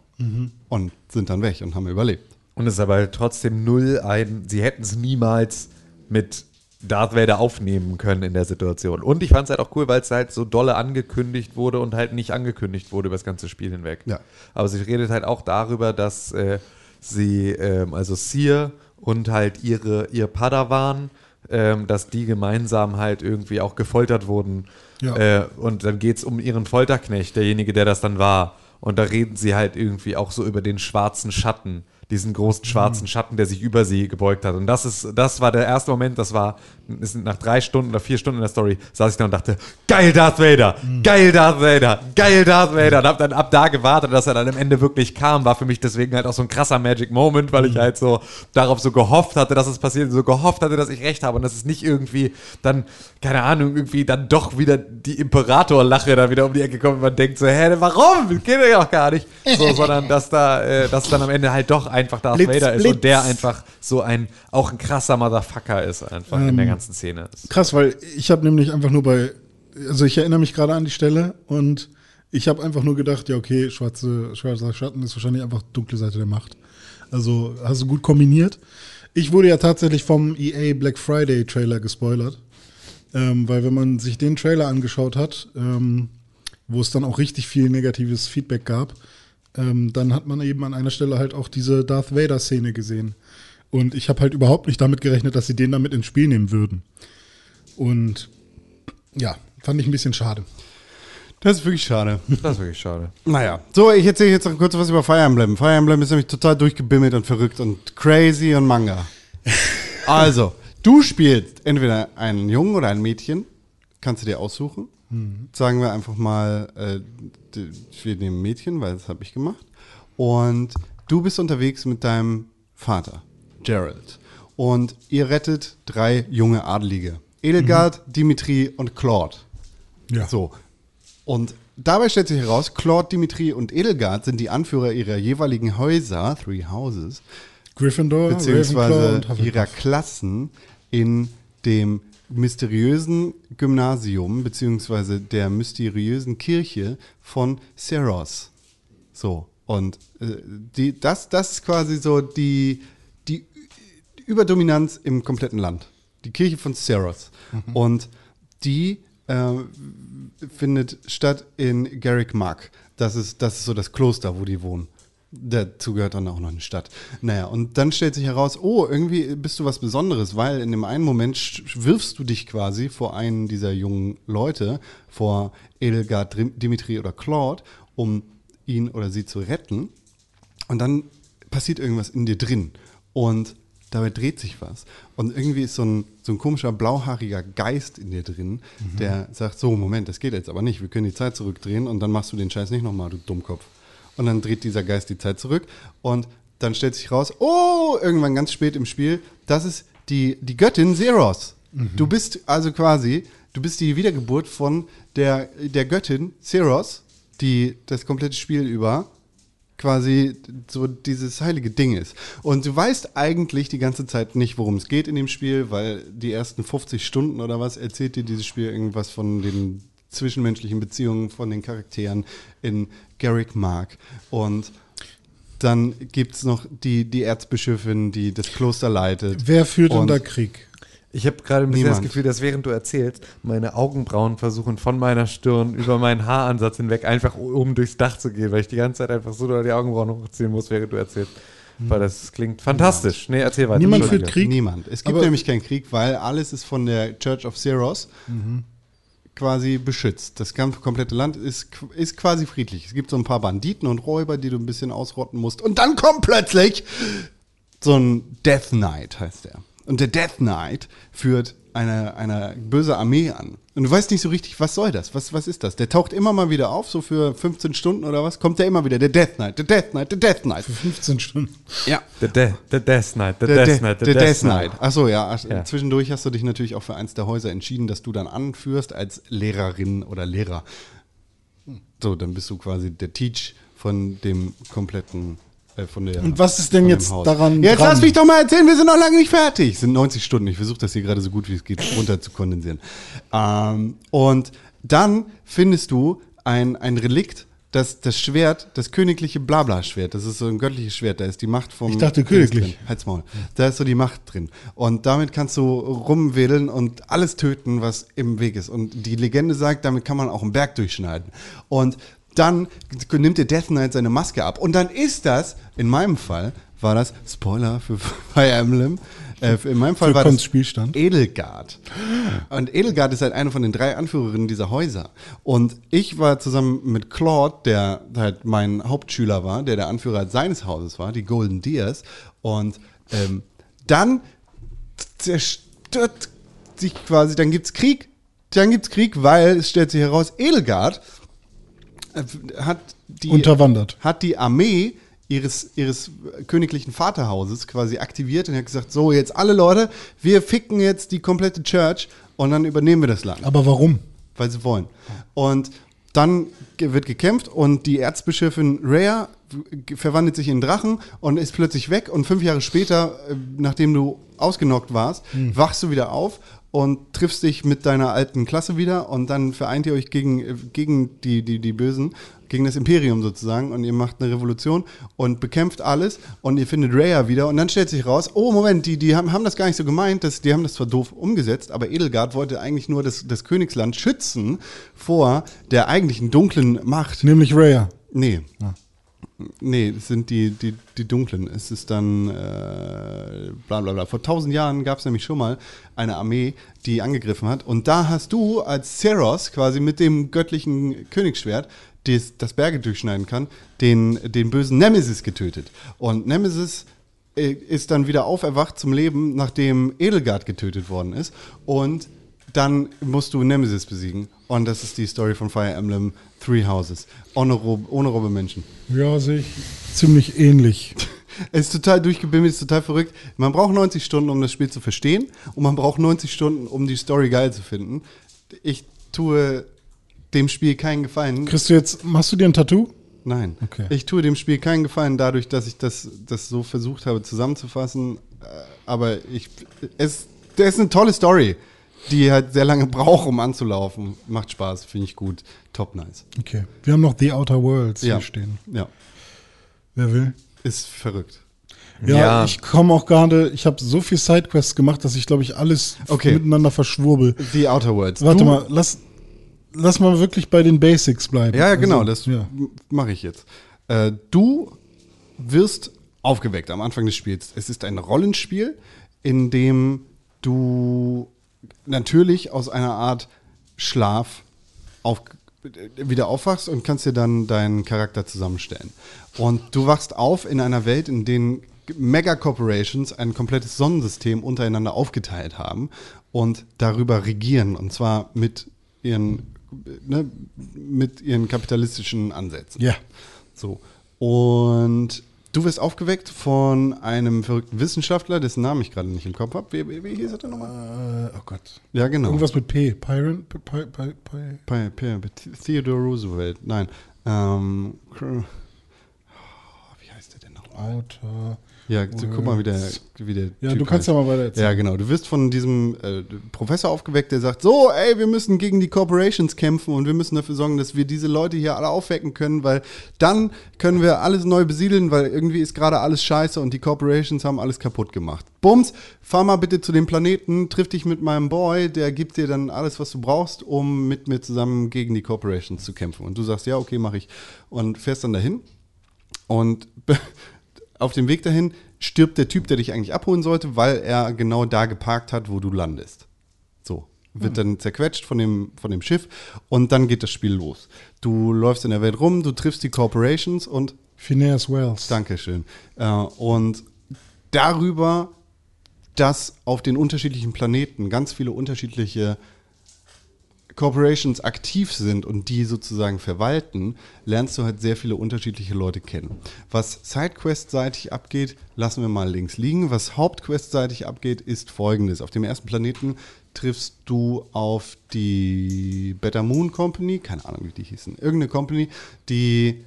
und sind dann weg und haben überlebt. Und es ist aber halt trotzdem null ein, sie hätten es niemals mit Darth Vader aufnehmen können in der Situation. Und ich fand es halt auch cool, weil es halt so dolle angekündigt wurde und halt nicht angekündigt wurde über das ganze Spiel hinweg. Ja. Aber sie redet halt auch darüber, dass äh, sie, ähm, also Seer und halt ihre, ihr Padawan, ähm, dass die gemeinsam halt irgendwie auch gefoltert wurden. Ja. Äh, und dann geht es um ihren Folterknecht, derjenige, der das dann war. Und da reden sie halt irgendwie auch so über den schwarzen Schatten, diesen großen schwarzen Schatten, der sich über sie gebeugt hat. Und das ist, das war der erste Moment, das war, ist nach drei Stunden oder vier Stunden in der Story, saß ich da und dachte, geil Darth Vader, geil Darth Vader, geil Darth Vader. Und hab dann ab da gewartet, dass er dann am Ende wirklich kam, war für mich deswegen halt auch so ein krasser Magic Moment, weil ich halt so darauf so gehofft hatte, dass es passiert, so gehofft hatte, dass ich recht habe und dass es nicht irgendwie dann, keine Ahnung, irgendwie dann doch wieder die Imperatorlache da wieder um die Ecke kommt und man denkt so, hä, warum? Das geht ja auch gar nicht. So, sondern dass da, äh, dass dann am Ende halt doch einfach Darth Blitz, Vader ist Blitz. und der einfach so ein, auch ein krasser Motherfucker ist einfach in der ganzen Szene. Krass, weil ich habe nämlich einfach nur bei, also ich erinnere mich gerade an die Stelle und ich habe einfach nur gedacht, ja okay, schwarze, schwarzer Schatten ist wahrscheinlich einfach dunkle Seite der Macht. Also hast du gut kombiniert. Ich wurde ja tatsächlich vom EA Black Friday Trailer gespoilert, ähm, weil wenn man sich den Trailer angeschaut hat, ähm, wo es dann auch richtig viel negatives Feedback gab, ähm, dann hat man eben an einer Stelle halt auch diese Darth Vader Szene gesehen. Und ich habe halt überhaupt nicht damit gerechnet, dass sie den damit ins Spiel nehmen würden. Und ja, fand ich ein bisschen schade. Das ist wirklich schade. Das ist wirklich schade. Naja. So, ich erzähle jetzt noch kurz was über Fire Emblem. Fire Emblem ist nämlich total durchgebimmelt und verrückt und crazy und Manga. also, du spielst entweder einen Jungen oder ein Mädchen. Kannst du dir aussuchen. Sagen wir einfach mal, äh, wir nehmen Mädchen, weil das habe ich gemacht. Und du bist unterwegs mit deinem Vater, Gerald. Und ihr rettet drei junge Adelige. Edelgard, Dimitri und Claude. Ja. So. Und dabei stellt sich heraus, Claude, Dimitri und Edelgard sind die Anführer ihrer jeweiligen Häuser, Three Houses, Gryffindor, beziehungsweise ihrer Klassen in dem mysteriösen Gymnasium, beziehungsweise der mysteriösen Kirche von Seros. So. Und äh, die, das, das ist quasi so die, die Überdominanz im kompletten Land. Die Kirche von Seros. Und die äh, findet statt in Garrick Mark. Das ist, das ist so das Kloster, wo die wohnen. Dazu gehört dann auch noch eine Stadt. Naja, und dann stellt sich heraus, oh, irgendwie bist du was Besonderes, weil in dem einen Moment wirfst du dich quasi vor einen dieser jungen Leute, vor Edelgard, Dim- Dimitri oder Claude, um ihn oder sie zu retten. Und dann passiert irgendwas in dir drin. Und dabei dreht sich was. Und irgendwie ist so ein, so ein komischer blauhaariger Geist in dir drin, der sagt, so, Moment, das geht jetzt aber nicht. Wir können die Zeit zurückdrehen und dann machst du den Scheiß nicht nochmal, du Dummkopf. Und dann dreht dieser Geist die Zeit zurück und dann stellt sich raus, oh, irgendwann ganz spät im Spiel, das ist die, die Göttin Zeros. Du bist also quasi, du bist die Wiedergeburt von der, der Göttin Zeros, die das komplette Spiel über quasi so dieses heilige Ding ist. Und du weißt eigentlich die ganze Zeit nicht, worum es geht in dem Spiel, weil die ersten 50 Stunden oder was erzählt dir dieses Spiel irgendwas von den zwischenmenschlichen Beziehungen von den Charakteren in Garrick Mark. Und dann gibt es noch die, die Erzbischöfin, die das Kloster leitet. Wer führt denn Und- da Krieg? Ich habe gerade ein bisschen Niemand. das Gefühl, dass während du erzählst, meine Augenbrauen versuchen von meiner Stirn über meinen Haaransatz hinweg einfach oben durchs Dach zu gehen, weil ich die ganze Zeit einfach so die Augenbrauen hochziehen muss, während du erzählst. Weil das klingt fantastisch. Nee, erzähl weiter. Niemand führt Krieg? Niemand. Es gibt Aber- nämlich keinen Krieg, weil alles ist von der Church of Zeros quasi beschützt. Das ganze komplette Land ist, ist quasi friedlich. Es gibt so ein paar Banditen und Räuber, die du ein bisschen ausrotten musst. Und dann kommt plötzlich so ein Death Knight, heißt der. Und der Death Knight führt eine, eine böse Armee an. Und du weißt nicht so richtig, was soll das? Was, was ist das? Der taucht immer mal wieder auf, so für 15 Stunden oder was, kommt der immer wieder. Der Death Knight, der Death Knight, der Death Knight. 15 Stunden. Ja. The, De the Death Knight, the Der Death De- Knight, the der Death Death Knight. Knight. Achso, ja. Ach, Ja. Zwischendurch hast du dich natürlich auch für eins der Häuser entschieden, dass du dann anführst als Lehrerin oder Lehrer. So, dann bist du quasi der Teach von dem kompletten, äh, von der. Und was ist denn jetzt Haus. daran Jetzt dran? lass mich doch mal erzählen, wir sind noch lange nicht fertig. Es sind 90 Stunden. Ich versuche das hier gerade so gut wie es geht runter zu kondensieren. Ähm, und dann findest du ein, ein Relikt. Das, das Schwert, das königliche Blabla-Schwert, das ist so ein göttliches Schwert, da ist die Macht vom. Ich dachte König königlich. Halt's Maul. Da ist so die Macht drin. Und damit kannst du rumwedeln und alles töten, was im Weg ist. Und die Legende sagt, damit kann man auch einen Berg durchschneiden. Und dann nimmt der Death Knight seine Maske ab. Und dann ist das, in meinem Fall, war das, Spoiler für Fire Emblem, äh, in meinem Fall war das Spielstand. Edelgard. Und Edelgard ist halt eine von den drei Anführerinnen dieser Häuser. Und ich war zusammen mit Claude, der halt mein Hauptschüler war, der der Anführer seines Hauses war, die Golden Deers. Und ähm, dann zerstört sich quasi, dann gibt's Krieg. Dann gibt's Krieg, weil es stellt sich heraus, Edelgard hat die Unterwandert. hat die Armee ihres, ihres königlichen Vaterhauses quasi aktiviert und hat gesagt, so jetzt alle Leute, wir ficken jetzt die komplette Church und dann übernehmen wir das Land, Aber warum? weil sie wollen. Und dann wird gekämpft und die Erzbischöfin Rhea verwandelt sich in Drachen und ist plötzlich weg und fünf Jahre später, äh, nachdem du ausgenockt warst, wachst du wieder auf und triffst dich mit deiner alten Klasse wieder und dann vereint ihr euch gegen, äh, gegen die, die, die Bösen, gegen das Imperium sozusagen und ihr macht eine Revolution und bekämpft alles und ihr findet Rhea wieder und dann stellt sich raus, oh Moment, die, die haben, haben das gar nicht so gemeint, dass, die haben das zwar doof umgesetzt, aber Edelgard wollte eigentlich nur das, das Königsland schützen vor der eigentlichen dunklen Macht. Nämlich Raya. Nee. Nee, es sind die, die, die dunklen. Es ist dann äh, bla bla bla. Vor tausend Jahren gab es nämlich schon mal eine Armee, die angegriffen hat. Und da hast du als Ceros quasi mit dem göttlichen Königsschwert, das, das Berge durchschneiden kann, den, den bösen Nemesis getötet. Und Nemesis äh, ist dann wieder auferwacht zum Leben, nachdem Edelgard getötet worden ist. Und dann musst du Nemesis besiegen. Und das ist die Story von Fire Emblem Three Houses. Ohne, Rob ohne Robbe-Menschen. Ja, sehe ich ziemlich ähnlich. Es ist total durchgebimmelt, ist total verrückt. Man braucht 90 Stunden, um das Spiel zu verstehen. Und man braucht 90 Stunden, um die Story geil zu finden. Ich tue dem Spiel keinen Gefallen. Kriegst du jetzt, machst du dir ein Tattoo? Nein. Okay. Ich tue dem Spiel keinen Gefallen dadurch, dass ich das, das so versucht habe zusammenzufassen. Äh, Aber ich, es, das ist eine tolle Story, die halt sehr lange braucht, um anzulaufen. Macht Spaß, finde ich gut. Top nice. Okay. Wir haben noch The Outer Worlds Ja. hier stehen. Ja. Wer will? Ist verrückt. Ja, Ja. ich komme auch gerade, ich habe so viel Sidequests gemacht, dass ich glaube ich alles Okay. miteinander verschwurbel. The Outer Worlds. Warte Du- mal, lass, lass mal wirklich bei den Basics bleiben. Ja, ja, genau, Also, das ja. mache ich jetzt. Äh, du wirst aufgeweckt am Anfang des Spiels. Es ist ein Rollenspiel, in dem du natürlich aus einer Art Schlaf auf, wieder aufwachst und kannst dir dann deinen Charakter zusammenstellen. Und du wachst auf in einer Welt, in denen Mega-Corporations ein komplettes Sonnensystem untereinander aufgeteilt haben und darüber regieren. Und zwar mit ihren, ne, mit ihren kapitalistischen Ansätzen. Ja. So. Und du wirst aufgeweckt von einem verrückten Wissenschaftler, dessen Namen ich gerade nicht im Kopf habe. Wie, wie, wie hieß er denn nochmal? Äh, oh Gott. Ja, genau. Irgendwas mit P. Pyron? P P P P Pi- Pi- Theodore Roosevelt. Nein. Ähm, oh, wie heißt der denn nochmal? Autor. Ja, so, guck mal, wie der, wie der Ja, Typ du kannst ja heißt. mal weiter erzählen. Ja, genau. Du wirst von diesem äh, Professor aufgeweckt, der sagt, so, ey, wir müssen gegen die Corporations kämpfen und wir müssen dafür sorgen, dass wir diese Leute hier alle aufwecken können, weil dann können wir alles neu besiedeln, weil irgendwie ist gerade alles scheiße und die Corporations haben alles kaputt gemacht. Bums, fahr mal bitte zu dem Planeten, triff dich mit meinem Boy, der gibt dir dann alles, was du brauchst, um mit mir zusammen gegen die Corporations zu kämpfen. Und du sagst, ja, okay, mache ich. Und fährst dann dahin und auf dem Weg dahin stirbt der Typ, der dich eigentlich abholen sollte, weil er genau da geparkt hat, wo du landest. So. Wird dann zerquetscht von dem, von dem Schiff und dann geht das Spiel los. Du läufst in der Welt rum, du triffst die Corporations und Phineas Wells. Dankeschön. Äh, und darüber, dass auf den unterschiedlichen Planeten ganz viele unterschiedliche Corporations aktiv sind und die sozusagen verwalten, lernst du halt sehr viele unterschiedliche Leute kennen. Was Sidequest-seitig abgeht, lassen wir mal links liegen. Was Hauptquest-seitig abgeht, ist folgendes. Auf dem ersten Planeten triffst du auf die Better Moon Company, keine Ahnung, wie die hießen, irgendeine Company, die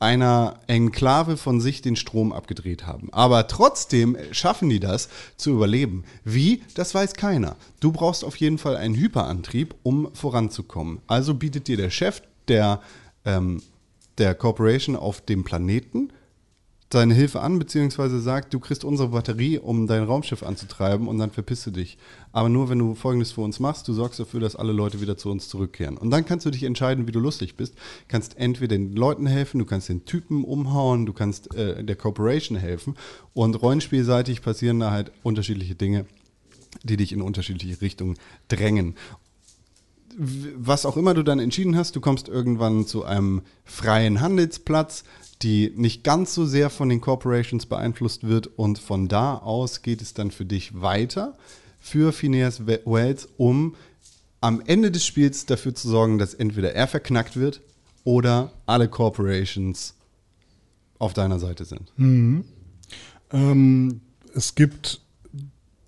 einer Enklave von sich den Strom abgedreht haben. Aber trotzdem schaffen die das zu überleben. Wie? Das weiß keiner. Du brauchst auf jeden Fall einen Hyperantrieb, um voranzukommen. Also bietet dir der Chef der, ähm, der Corporation auf dem Planeten seine Hilfe an, beziehungsweise sagt, du kriegst unsere Batterie, um dein Raumschiff anzutreiben und dann verpisst du dich. Aber nur, wenn du Folgendes für uns machst, du sorgst dafür, dass alle Leute wieder zu uns zurückkehren. Und dann kannst du dich entscheiden, wie du lustig bist. Kannst entweder den Leuten helfen, du kannst den Typen umhauen, du kannst äh, der Corporation helfen. Und rollenspielseitig passieren da halt unterschiedliche Dinge, die dich in unterschiedliche Richtungen drängen was auch immer du dann entschieden hast, du kommst irgendwann zu einem freien Handelsplatz, die nicht ganz so sehr von den Corporations beeinflusst wird. Und von da aus geht es dann für dich weiter für Phineas Wells, um am Ende des Spiels dafür zu sorgen, dass entweder er verknackt wird oder alle Corporations auf deiner Seite sind. Ähm, es gibt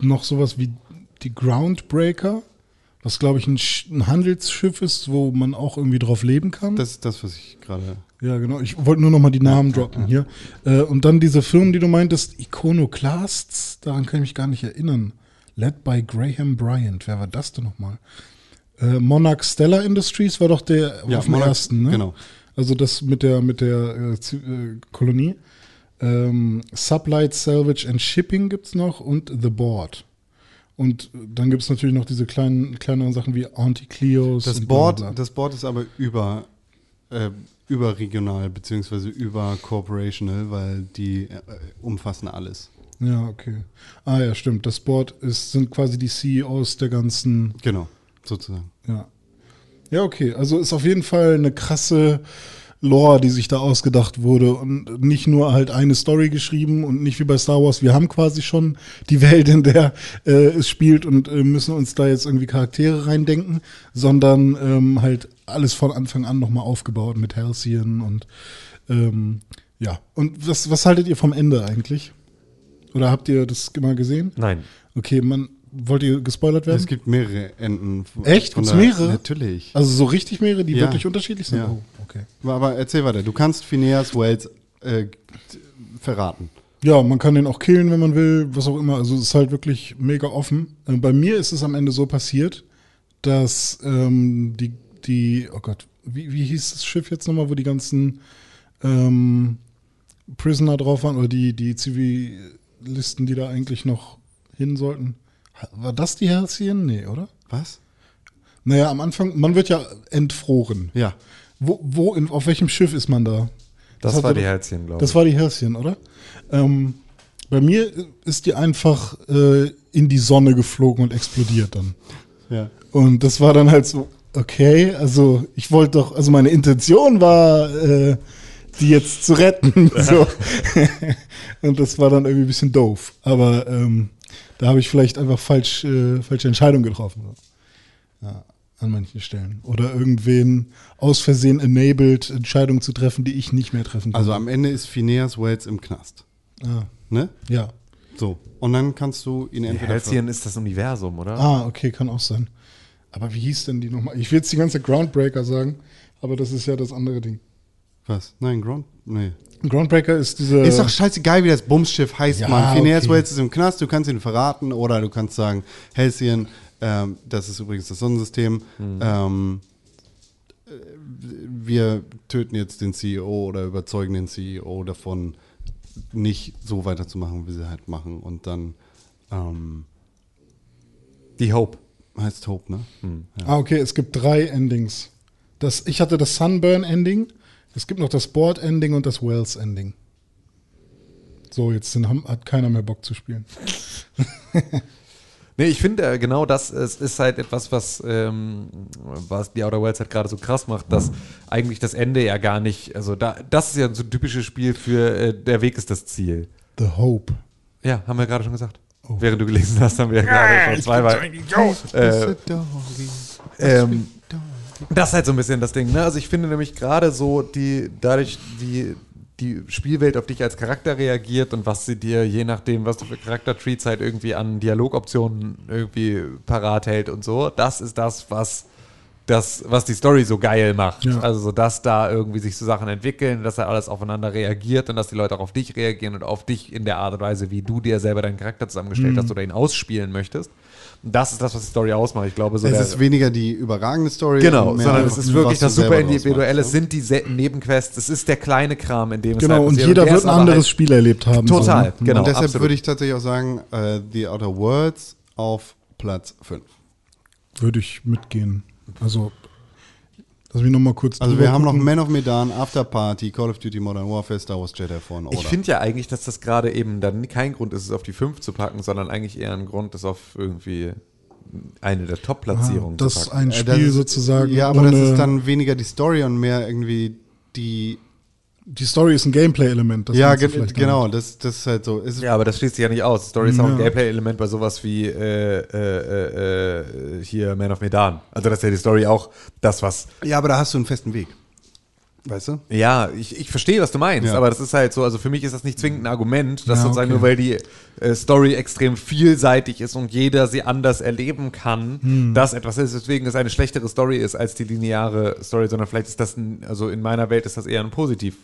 noch sowas wie die Groundbreaker, was glaube ich ein, ein Handelsschiff ist, wo man auch irgendwie drauf leben kann. Das ist das, was ich gerade. ja, genau. Ich wollte nur noch mal die Namen droppen hier. Äh, und dann diese Firmen, die du meintest, Iconoclasts, daran kann ich mich gar nicht erinnern. Led by Graham Bryant. Wer war das denn nochmal? Äh, Monarch Stellar Industries war doch der Ja, auf dem Monarch- ersten, ne? genau. Also das mit der mit der äh, äh, Kolonie. Ähm, Sublight Salvage and Shipping gibt's noch und The Board. Und dann gibt's natürlich noch diese kleinen kleineren Sachen wie Anti-Cleos. Das Board, bla, bla. das Board ist aber über, äh, überregional beziehungsweise über corporational, weil die äh, umfassen alles. Ja, okay. Ah ja, stimmt. Das Board ist, sind quasi die CEOs der ganzen. Genau, sozusagen. Ja. Ja, okay. Also ist auf jeden Fall eine krasse Lore, die sich da ausgedacht wurde und nicht nur halt eine Story geschrieben und nicht wie bei Star Wars. Wir haben quasi schon die Welt, in der äh, es spielt und äh, müssen uns da jetzt irgendwie Charaktere reindenken, sondern ähm, halt alles von Anfang an nochmal aufgebaut mit Halcyon und ähm, ja. Und was, was haltet ihr vom Ende eigentlich? Oder habt ihr das mal gesehen? Nein. Okay, man, wollt ihr gespoilert werden? Es gibt mehrere Enden. Echt? Gibt's der- mehrere? Natürlich. Also so richtig mehrere, die Ja. wirklich unterschiedlich sind? Ja. Oh, okay. Aber erzähl weiter. Du kannst Phineas Wells äh, verraten. Ja, man kann den auch killen, wenn man will, was auch immer. Also es ist halt wirklich mega offen. Äh, bei mir ist es am Ende so passiert, dass ähm, die, die, oh Gott, wie, wie hieß das Schiff jetzt nochmal, wo die ganzen ähm, Prisoner drauf waren oder die, die Zivilisten, die da eigentlich noch hin sollten. War das die Halcyon? Nee, oder? Was? Naja, am Anfang, man wird ja entfroren. Ja. Wo, wo in, auf welchem Schiff ist man da? Das hatte war die Herzchen, glaube ich. Das war die Häschen, oder? Ähm, bei mir ist die einfach äh, in die Sonne geflogen und explodiert dann. Ja. Und das war dann halt so, okay, also ich wollte doch, also meine Intention war, äh, die jetzt zu retten. So. und das war dann irgendwie ein bisschen doof. Aber ähm, da habe ich vielleicht einfach falsch, äh, falsche Entscheidungen getroffen. So. Ja, an manchen Stellen. Oder irgendwen aus Versehen enabled, Entscheidungen zu treffen, die ich nicht mehr treffen kann. Also am Ende ist Phineas Wales im Knast. ah, Ne? ja. So. Und dann kannst du ihn entweder. Herzchen ist das Universum, oder? Ah, okay, kann auch sein. Aber wie hieß denn die nochmal? Ich will jetzt die ganze Groundbreaker sagen, aber das ist ja das andere Ding. Was? Nein, Ground? Nee. Groundbreaker ist diese. Ist doch scheißegal, wie das Bumsschiff heißt, Ja, Mann. Phineas okay. Wales ist im Knast, du kannst ihn verraten oder du kannst sagen, Halcyon, ähm, das ist übrigens das Sonnensystem, ähm, äh, wir töten jetzt den CEO oder überzeugen den CEO davon, nicht so weiterzumachen, wie sie halt machen. Und dann ähm, Die Hope. heißt Hope, ne? Ah, okay, es gibt drei Endings. Das, ich hatte das Sunburn-Ending, es gibt noch das Board-Ending und das Wells-Ending. So, jetzt sind, hat keiner mehr Bock zu spielen. Nee, ich finde äh, genau das ist, ist halt etwas, was, ähm, was die Outer Worlds halt gerade so krass macht, dass eigentlich das Ende ja gar nicht, also da, das ist ja so ein typisches Spiel für äh, der Weg ist das Ziel. The Hope. Ja, haben wir gerade schon gesagt. Während du gelesen hast, haben wir ja gerade schon zweimal. Äh, ähm, das ist halt so ein bisschen das Ding, ne? Also ich finde nämlich gerade so die, dadurch, wie die Spielwelt auf dich als Charakter reagiert und was sie dir, je nachdem, was du für Charaktertreats halt irgendwie an Dialogoptionen irgendwie parat hält und so, das ist das, was das, was die Story so geil macht. Ja. Also so, dass da irgendwie sich so Sachen entwickeln, dass da alles aufeinander reagiert und dass die Leute auch auf dich reagieren und auf dich in der Art und Weise, wie du dir selber deinen Charakter zusammengestellt hast oder ihn ausspielen möchtest. Das ist das, was die Story ausmacht. Ich glaube, so Es der- ist weniger die überragende Story. Genau, sondern es ist wirklich das super individuelle. Es ne? sind die Nebenquests, es ist der kleine Kram, in dem es Genau, halt und jeder der wird ein anderes halt, Spiel erlebt haben. Total, So, ne? genau. und deshalb absolut. würde ich tatsächlich auch sagen, äh, The Outer Worlds auf Platz 5. Würde ich mitgehen. Also, lass mich nochmal kurz. Also wir haben noch gucken. Man of Medan, After Party, Call of Duty Modern Warfare, Star Wars Jedi Fallen Order. Ich finde ja eigentlich, dass das gerade eben dann kein Grund ist, es auf die 5 zu packen, sondern eigentlich eher ein Grund, es auf irgendwie eine der Ah, Top-Platzierungen zu das packen. ein Äh, Spiel das ist- sozusagen. Ja, aber das ist dann weniger die Story und mehr irgendwie die. Die Story ist ein Gameplay-Element. das ja, ge vielleicht genau, damit. das, das ist halt so. Es, Ja, aber das schließt sich ja nicht aus. Story ist auch ein Ja. Gameplay-Element bei sowas wie äh, äh, äh, äh, hier Man of Medan. Also das ist ja die Story auch das, was ja, aber da hast du einen festen Weg. Weißt du? Ja, ich, ich verstehe, was du meinst, Ja. aber das ist halt so, also für mich ist das nicht zwingend ein Argument, dass Ja, sozusagen okay. nur weil die äh, Story extrem vielseitig ist und jeder sie anders erleben kann, Hm. das etwas ist, weswegen es eine schlechtere Story ist als die lineare Story, sondern vielleicht ist das, ein, also in meiner Welt ist das eher ein positiv.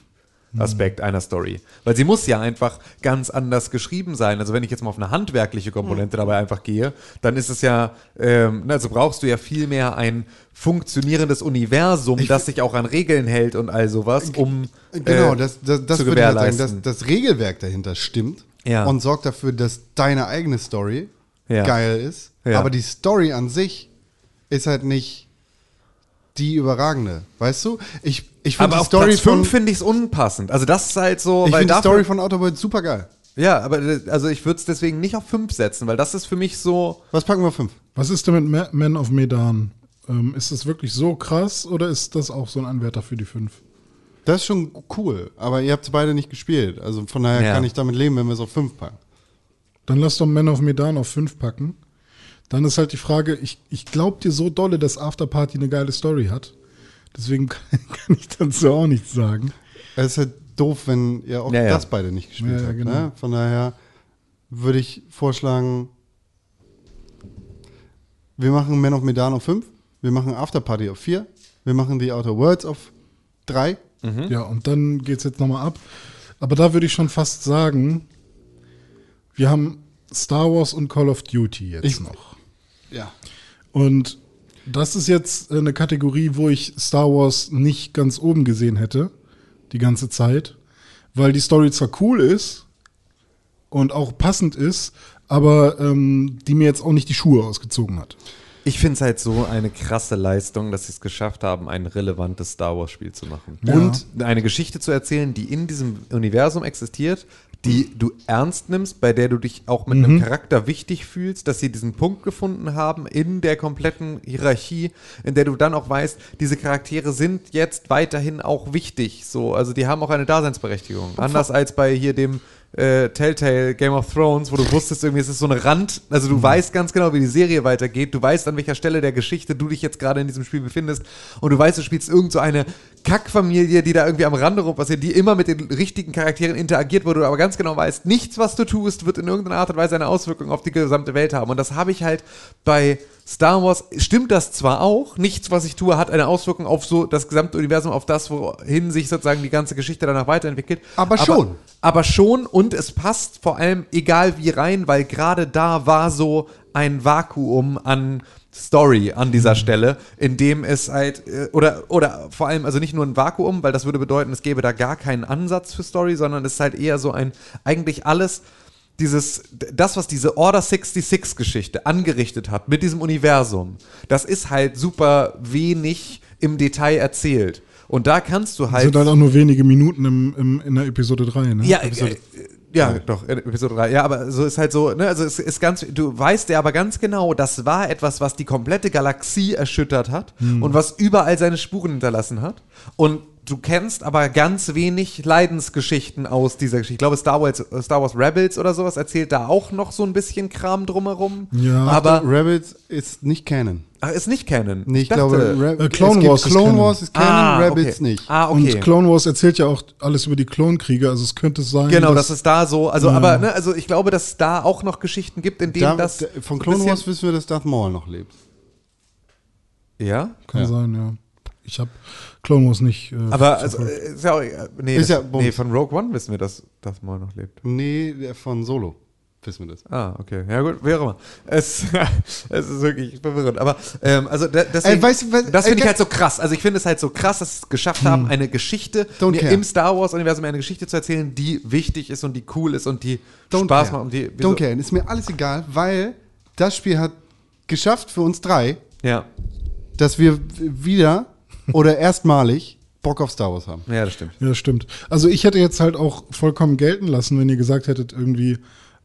Hm. Aspekt einer Story. Weil sie muss ja einfach ganz anders geschrieben sein. Also wenn ich jetzt mal auf eine handwerkliche Komponente Hm. dabei einfach gehe, dann ist es ja, ähm, also brauchst du ja viel mehr ein funktionierendes Universum, das sich auch an Regeln hält und all sowas, um Genau, äh, das, das, das zu ich halt sagen, gewährleisten. dass das Regelwerk dahinter stimmt Ja. und sorgt dafür, dass deine eigene Story Ja. geil ist. Ja. Aber die Story an sich ist halt nicht die überragende. Weißt du? Ich, ich finde die Story Platz von 5 finde ich es unpassend. Also das ist halt so, ich weil finde die Story von Worlds super geil. ja, aber also ich würde es deswegen nicht auf 5 setzen, weil das ist für mich so, Was packen wir auf 5? Was ist denn mit Man of Medan? Ähm, ist das wirklich so krass oder ist das auch so ein Anwärter für die 5? Das ist schon cool, aber ihr habt es beide nicht gespielt. Also von daher Ja. kann ich damit leben, wenn wir es auf 5 packen. Dann lass doch Man of Medan auf 5 packen. Dann ist halt die Frage, ich, ich glaube dir so dolle, dass Afterparty eine geile Story hat. Deswegen kann, kann ich dazu auch nichts sagen. Es ist halt doof, wenn ihr auch Ja, ja. das beide nicht gespielt Ja, ja, habt. genau. Ne? Von daher würde ich vorschlagen, wir machen Man of Medan auf 5, wir machen Afterparty auf 4, wir machen die Outer Worlds auf 3. Ja, und dann geht's jetzt nochmal ab. Aber da würde ich schon fast sagen, wir haben Star Wars und Call of Duty jetzt Ich- noch. Ja. Und das ist jetzt eine Kategorie, wo ich Star Wars nicht ganz oben gesehen hätte, die ganze Zeit, weil die Story zwar cool ist und auch passend ist, aber ähm, die mir jetzt auch nicht die Schuhe ausgezogen hat. Ich finde es halt so eine krasse Leistung, dass sie es geschafft haben, ein relevantes Star Wars-Spiel zu machen. Ja. Und eine Geschichte zu erzählen, die in diesem Universum existiert, die du ernst nimmst, bei der du dich auch mit einem Charakter wichtig fühlst, dass sie diesen Punkt gefunden haben in der kompletten Hierarchie, in der du dann auch weißt, diese Charaktere sind jetzt weiterhin auch wichtig. So, also die haben auch eine Daseinsberechtigung. Anders als bei hier dem äh, Telltale Game of Thrones, wo du wusstest, irgendwie es ist so eine Rand, also du weißt ganz genau, wie die Serie weitergeht, du weißt, an welcher Stelle der Geschichte du dich jetzt gerade in diesem Spiel befindest und du weißt, du spielst irgend so eine Kackfamilie, die da irgendwie am Rande rum passiert, die immer mit den richtigen Charakteren interagiert, wo du aber ganz genau weißt, nichts, was du tust, wird in irgendeiner Art und Weise eine Auswirkung auf die gesamte Welt haben. Und das habe ich halt bei Star Wars, stimmt das zwar auch, nichts, was ich tue, hat eine Auswirkung auf so das gesamte Universum, auf das, wohin sich sozusagen die ganze Geschichte danach weiterentwickelt. Aber schon. Aber schon und es passt vor allem egal wie rein, weil gerade da war so ein Vakuum an Story an dieser Stelle, in dem es halt, äh, oder, oder vor allem, also nicht nur ein Vakuum, weil das würde bedeuten, es gäbe da gar keinen Ansatz für Story, sondern es ist halt eher so ein, eigentlich alles, dieses, das, was diese Order 66 Geschichte angerichtet hat mit diesem Universum, das ist halt super wenig im Detail erzählt. Und da kannst du halt. Sind halt auch nur wenige Minuten im, im, in der Episode 3, ne? Ja, äh, ja, doch, Episode 3. Ja, aber so ist halt so, ne, also es ist ganz, du weißt ja aber ganz genau, das war etwas, was die komplette Galaxie erschüttert hat und was überall seine Spuren hinterlassen hat. Und du kennst aber ganz wenig Leidensgeschichten aus dieser Geschichte. Ich glaube, Star Wars, Star Wars Rebels oder sowas erzählt da auch noch so ein bisschen Kram drumherum. Ja. aber Rebels ist nicht Canon. ach, ist nicht Canon. Nee, ich, dachte- glaube, Re Äh, Clone Wars ist Clone Canon. Wars ist Canon, ah, Rebels okay. nicht. Ah, okay. Und Clone Wars erzählt ja auch alles über die Klonkriege, also es könnte sein, Genau, dass, das ist da so, also aber ne, also ich glaube, dass es da auch noch Geschichten gibt, in denen Da, das da, von Clone Wars wissen wir, dass Darth Maul noch lebt. ja, kann Ja. sein, ja. Ich habe Clone Wars nicht. Äh, aber also, äh, ist ja auch, äh, nee, Ist das, ja nee, von Rogue One wissen wir, dass das mal noch lebt. Nee, der von Solo. Wissen wir das. Ah, okay. Ja gut, wie auch immer. Es, es ist wirklich verwirrend. Aber ähm, also de- deswegen, Ey, weißt du, was- das finde ich halt so krass. Also ich finde es halt so krass, dass sie es geschafft haben, eine Geschichte im Star Wars-Universum eine Geschichte zu erzählen, die wichtig ist und die cool ist und die Don't Spaß care. macht. Und die, wieso- Don't care. Ist mir alles egal, weil das Spiel hat geschafft für uns drei, Ja. dass wir wieder oder erstmalig Bock auf Star Wars haben. ja, das stimmt. Ja, stimmt. Also ich hätte jetzt halt auch vollkommen gelten lassen, wenn ihr gesagt hättet, irgendwie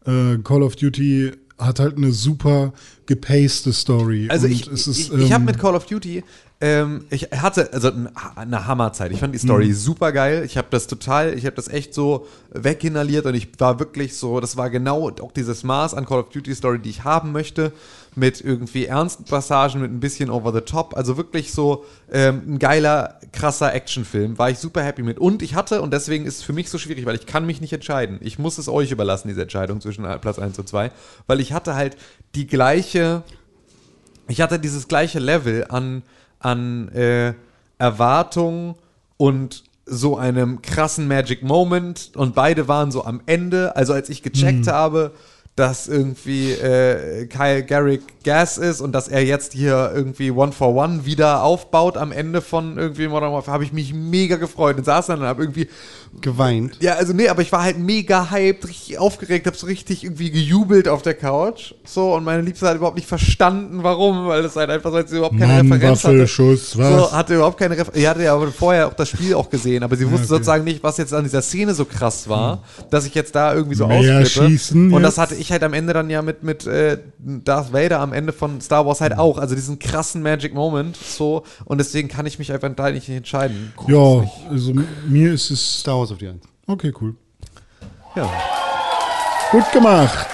äh, Call of Duty hat halt eine super gepacete Story. Also Und ich, es ist, ich, ich habe ähm, mit Call of Duty, ähm, ich hatte also eine Hammerzeit. Ich fand die Story Mhm. super geil. Ich habe das total, ich habe das echt so weginhaliert und ich war wirklich so, das war genau auch dieses Maß an Call of Duty Story, die ich haben möchte, mit irgendwie ernsten Passagen, mit ein bisschen over the top. Also wirklich so ähm, ein geiler, krasser Actionfilm. War ich super happy mit. Und ich hatte, und deswegen ist es für mich so schwierig, weil ich kann mich nicht entscheiden. Ich muss es euch überlassen, diese Entscheidung zwischen Platz 1 und 2, weil ich hatte halt die gleiche ich hatte dieses gleiche Level an, an äh, Erwartung und so einem krassen Magic Moment und beide waren so am Ende. Also als ich gecheckt habe, dass irgendwie äh, Kyle Garrick Gas ist und dass er jetzt hier irgendwie One for One wieder aufbaut am Ende von irgendwie Modern Warfare, habe ich mich mega gefreut und saß dann und habe irgendwie Geweint. ja, also nee, aber ich war halt mega hyped, richtig aufgeregt, hab so richtig irgendwie gejubelt auf der Couch. So, und meine Liebste hat überhaupt nicht verstanden, warum, weil das halt einfach so, als sie überhaupt keine Mann, Referenz hatte. Waffelschuss, was? So, hatte überhaupt keine Referenz. Die hatte ja aber vorher auch das Spiel auch gesehen, aber sie wusste okay. sozusagen nicht, was jetzt an dieser Szene so krass war, dass ich jetzt da irgendwie so Mehr ausflippe. Und das hatte ich halt am Ende dann ja mit, mit äh, Darth Vader am Ende von Star Wars halt auch. Also diesen krassen Magic Moment, so. Und deswegen kann ich mich einfach da nicht entscheiden. ja, also mir ist es. Star Wars auf die Eins. Okay, cool. Ja. Gut gemacht.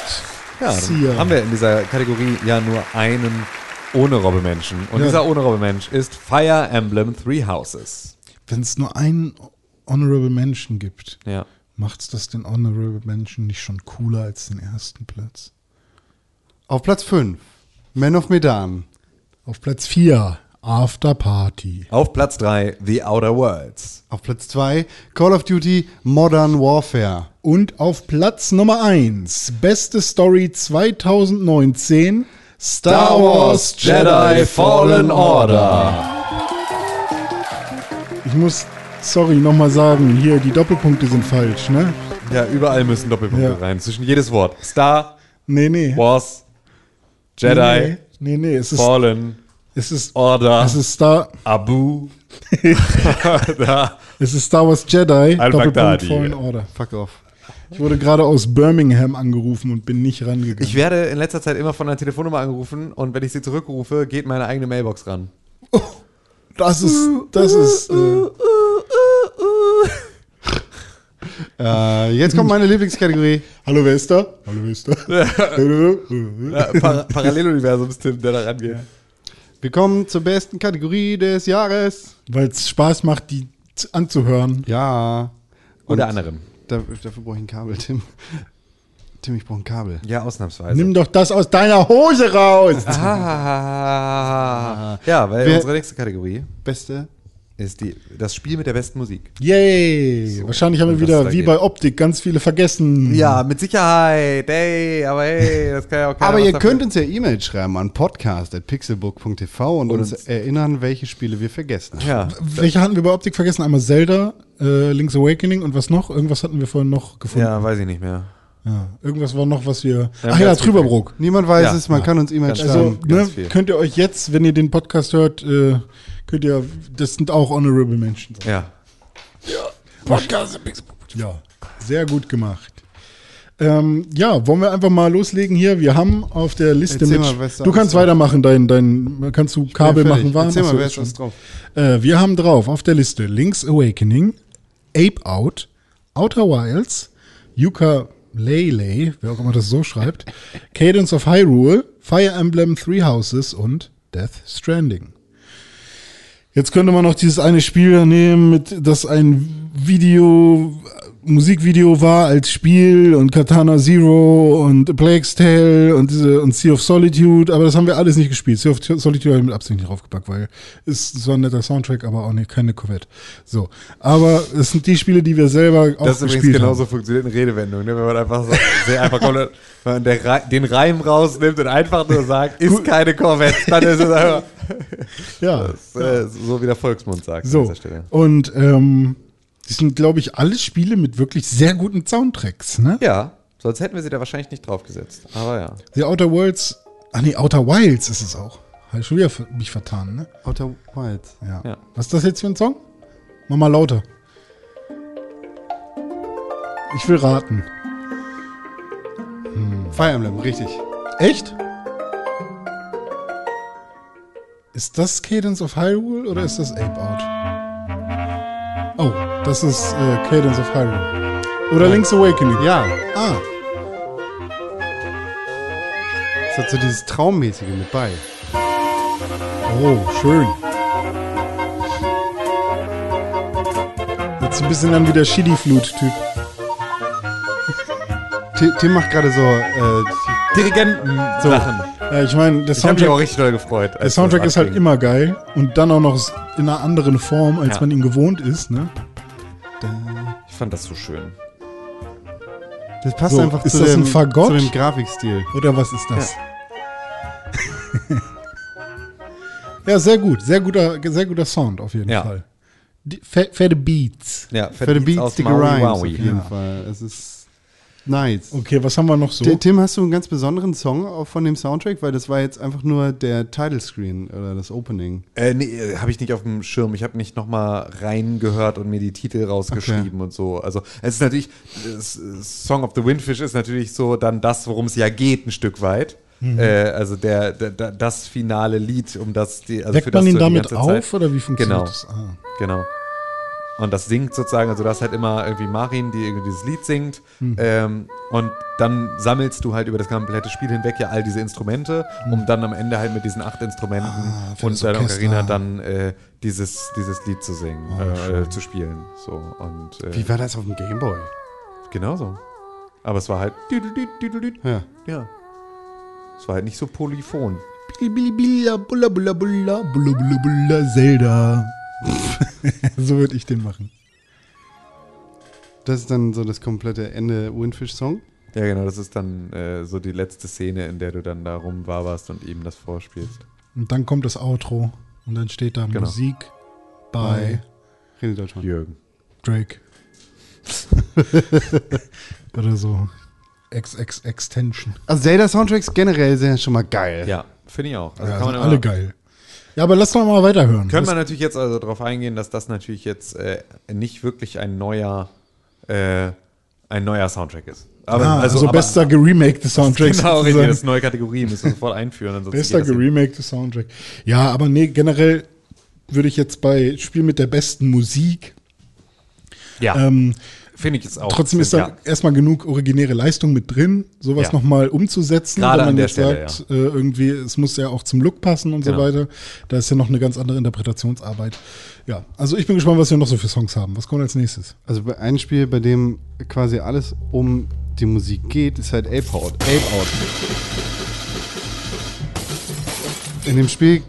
Ja, dann haben wir in dieser Kategorie ja nur einen ohne Robbe-Menschen. Und Ja. dieser ohne Robbe-Mensch ist Fire Emblem Three Houses. Wenn es nur einen Honorable Mention gibt, Ja. Macht's das den Honorable Mention nicht schon cooler als den ersten Platz? Auf Platz 5, Man of Medan. Auf Platz 4, After Party. Auf Platz 3 The Outer Worlds. Auf Platz 2, Call of Duty Modern Warfare. Und auf Platz Nummer 1, beste Story 2019, Star Wars Jedi Fallen Order. Ich muss Sorry, nochmal sagen. Hier, die Doppelpunkte sind falsch, ne? Ja, überall müssen Doppelpunkte Ja. rein. Zwischen jedes Wort. Star, Nee, nee. Wars, Jedi, Nee, nee, nee. Es ist, Fallen, es ist, Order, es ist Star, Abu. es ist Star Wars Jedi, Doppelpunkt Al-Baghdadi. Fallen Order. Fuck off. Ich wurde gerade aus Birmingham angerufen und bin nicht rangegangen. Ich werde in letzter Zeit immer von einer Telefonnummer angerufen und wenn ich sie zurückrufe, geht meine eigene Mailbox ran. das ist, das ist, äh, Äh, jetzt kommt meine Lieblingskategorie. hallo, wer ist da? Hallo, wer ist da? Ja, Par Paralleluniversums-Tim, der da rangeht. Wir kommen zur besten Kategorie des Jahres. Weil es Spaß macht, die anzuhören. Ja. Oder Und anderen. Da, dafür brauche ich ein Kabel, Tim. Tim, ich brauche ein Kabel. Ja, ausnahmsweise. Nimm doch das aus deiner Hose raus. Ah, ja, weil Wer- unsere nächste Kategorie Beste. Ist die, das Spiel mit der besten Musik. Yay. Wahrscheinlich haben wir wieder, wie geht. bei Optik, ganz viele vergessen. Ja, mit Sicherheit. Ey, aber hey, das kann ja auch keiner Aber ihr dafür. könnt uns ja E-Mail schreiben an podcast.pixelbook.tv und, Und uns uns- erinnern, welche Spiele wir vergessen haben. Ja, Welche hatten wir bei Optik vergessen? Einmal Zelda, äh, Link's Awakening und was noch? Irgendwas hatten wir vorhin noch gefunden. ja, weiß ich nicht mehr. Ja, Irgendwas war noch, was wir. Ja, Ach ja, Trüberbrook. Niemand weiß Ja. es, man kann uns E-Mail Also schreiben. ne, ganz viel. könnt ihr euch jetzt, wenn ihr den Podcast hört, äh, könnt ihr, das sind auch Honorable Mentions. Ja. Podcast Ja, sehr gut gemacht. Ähm, ja, wollen wir einfach mal loslegen hier? Wir haben auf der Liste Erzähl mit. mal, du kannst weitermachen, dein, dein, kannst du Kabel Ja, machen, warm? Erzähl mal, wer ist was schon. drauf? Äh, wir haben drauf auf der Liste Link's Awakening, Ape Out, Outer Wilds, Yuka Lele, wer auch immer das so schreibt, Cadence of Hyrule, Fire Emblem Three Houses und Death Stranding. Jetzt könnte man noch dieses eine Spiel nehmen, mit das ein Video, Musikvideo war als Spiel und Katana Zero und Plague's Tale und diese und Sea of Solitude, aber das haben wir alles nicht gespielt. Sea of Solitude habe ich mit Absicht nicht draufgepackt, weil es ist zwar ein netter Soundtrack, aber auch nicht keine Corvette. So, aber es sind die Spiele, die wir selber auch Das ist übrigens gespielt genauso haben. funktioniert in Redewendungen, ne? wenn man einfach so sehr einfach komplett, wenn man den Reim rausnimmt und einfach nur sagt, ist keine Corvette, dann ist es einfach Ja. das, äh, so wie der Volksmund sagt an So, dieser Stelle. und ähm, das sind, glaube ich, alles Spiele mit wirklich sehr guten Soundtracks, ne? Ja, sonst hätten wir sie da wahrscheinlich nicht draufgesetzt. Aber ja. The Outer Worlds, ah nee, Outer Wilds ist es auch. Habe ich schon wieder mich vertan, ne? Outer Wilds. Ja. Ja. Was ist das jetzt für ein Song? Mach mal lauter. Ich will raten. Fire Emblem, richtig. Echt? Ist das Cadence of Hyrule oder ist das Ape Out? Oh, das ist äh, Cadence of Hyrule. Oder Link's Awakening. Ja, Ah, es hat so dieses Traummäßige mit bei. oh, schön. Jetzt ein bisschen an wie der Shitty-Flute-Typ. Ti- Tim macht gerade so, äh, Dirigenten-Sachen. Ja, ich meine, der Ich habe mich auch Soundtrack, richtig doll gefreut. der Soundtrack ist halt immer geil und dann auch noch in einer anderen Form, als Ja. man ihn gewohnt ist, ne? Ich fand das so schön. das passt So, einfach ist zu, das dem, ein Fagott? zu dem Grafikstil. Oder was ist das? Ja, sehr gut. Sehr guter, sehr guter Sound auf jeden Ja. Fall. Fette Beats. Ja, Für den Beats, aus die Maui Rhymes auf jeden Ja. Fall. Es ist nice. Okay, was haben wir noch so? Ti- Tim, hast du einen ganz besonderen Song auch von dem Soundtrack? Weil das war jetzt einfach nur der Title Screen oder das Opening. Äh, nee, habe ich nicht auf dem Schirm. Ich habe nicht nochmal reingehört und mir die Titel rausgeschrieben und so. Also es ist natürlich, das Song of the Windfish ist natürlich so dann das, worum es ja geht, ein Stück weit. Mhm. Äh, also der, der, das finale Lied, um das die. Also Weckt für das man ihn damit ganze Zeit- auf oder wie funktioniert Genau. das? Ah. Genau. Und das singt sozusagen, also das halt immer irgendwie Marin, die irgendwie dieses Lied singt. Hm. Ähm, und dann sammelst du halt über das komplette Spiel hinweg ja all diese Instrumente, um dann am Ende halt mit diesen acht Instrumenten. Ah, und Orchester. Ocarina dann äh, dieses, dieses Lied zu singen, äh, zu spielen. So, und äh, Wie war das auf dem Gameboy? genauso. Aber es war halt. Ja. Ja. Es war halt nicht so polyphon. Zelda. so würde ich den machen. Das ist dann so das komplette Ende Windfish-Song. Ja, genau, das ist dann äh, so die letzte Szene, in der du dann da rumwaberst und ihm das vorspielst. Und dann kommt das Outro und dann steht da Genau. Musik bei René Deutschmann. Jürgen. Drake. Oder so. XX Extension. Also Zelda-Soundtracks generell sind ja schon mal geil. Ja, finde ich auch. Also Ja, kann man sind immer- alle geil. Ja, aber lass doch mal weiterhören. Können wir natürlich jetzt also darauf eingehen, dass das natürlich jetzt äh, nicht wirklich ein neuer, äh, ein neuer Soundtrack ist. Aber, ah, also, aber- bester geremakte Soundtrack. Genau, richtig, das ist eine neue Kategorie, müssen wir sofort einführen. Bester geremakte Soundtrack. Ja, aber nee, generell würde ich jetzt bei Spiel mit der besten Musik Ja, ähm, finde ich jetzt auch. Trotzdem ist da ja. erstmal genug originäre Leistung mit drin, sowas Ja. nochmal umzusetzen, Gerade wenn man an der jetzt Stelle, sagt, äh, irgendwie, es muss ja auch zum Look passen und Genau. so weiter. Da ist ja noch eine ganz andere Interpretationsarbeit. Ja, also ich bin gespannt, was wir noch so für Songs haben. Was kommt als nächstes? Also bei ein Spiel, bei dem quasi alles um die Musik geht, ist halt Ape Out. Ape Out. In dem Spiel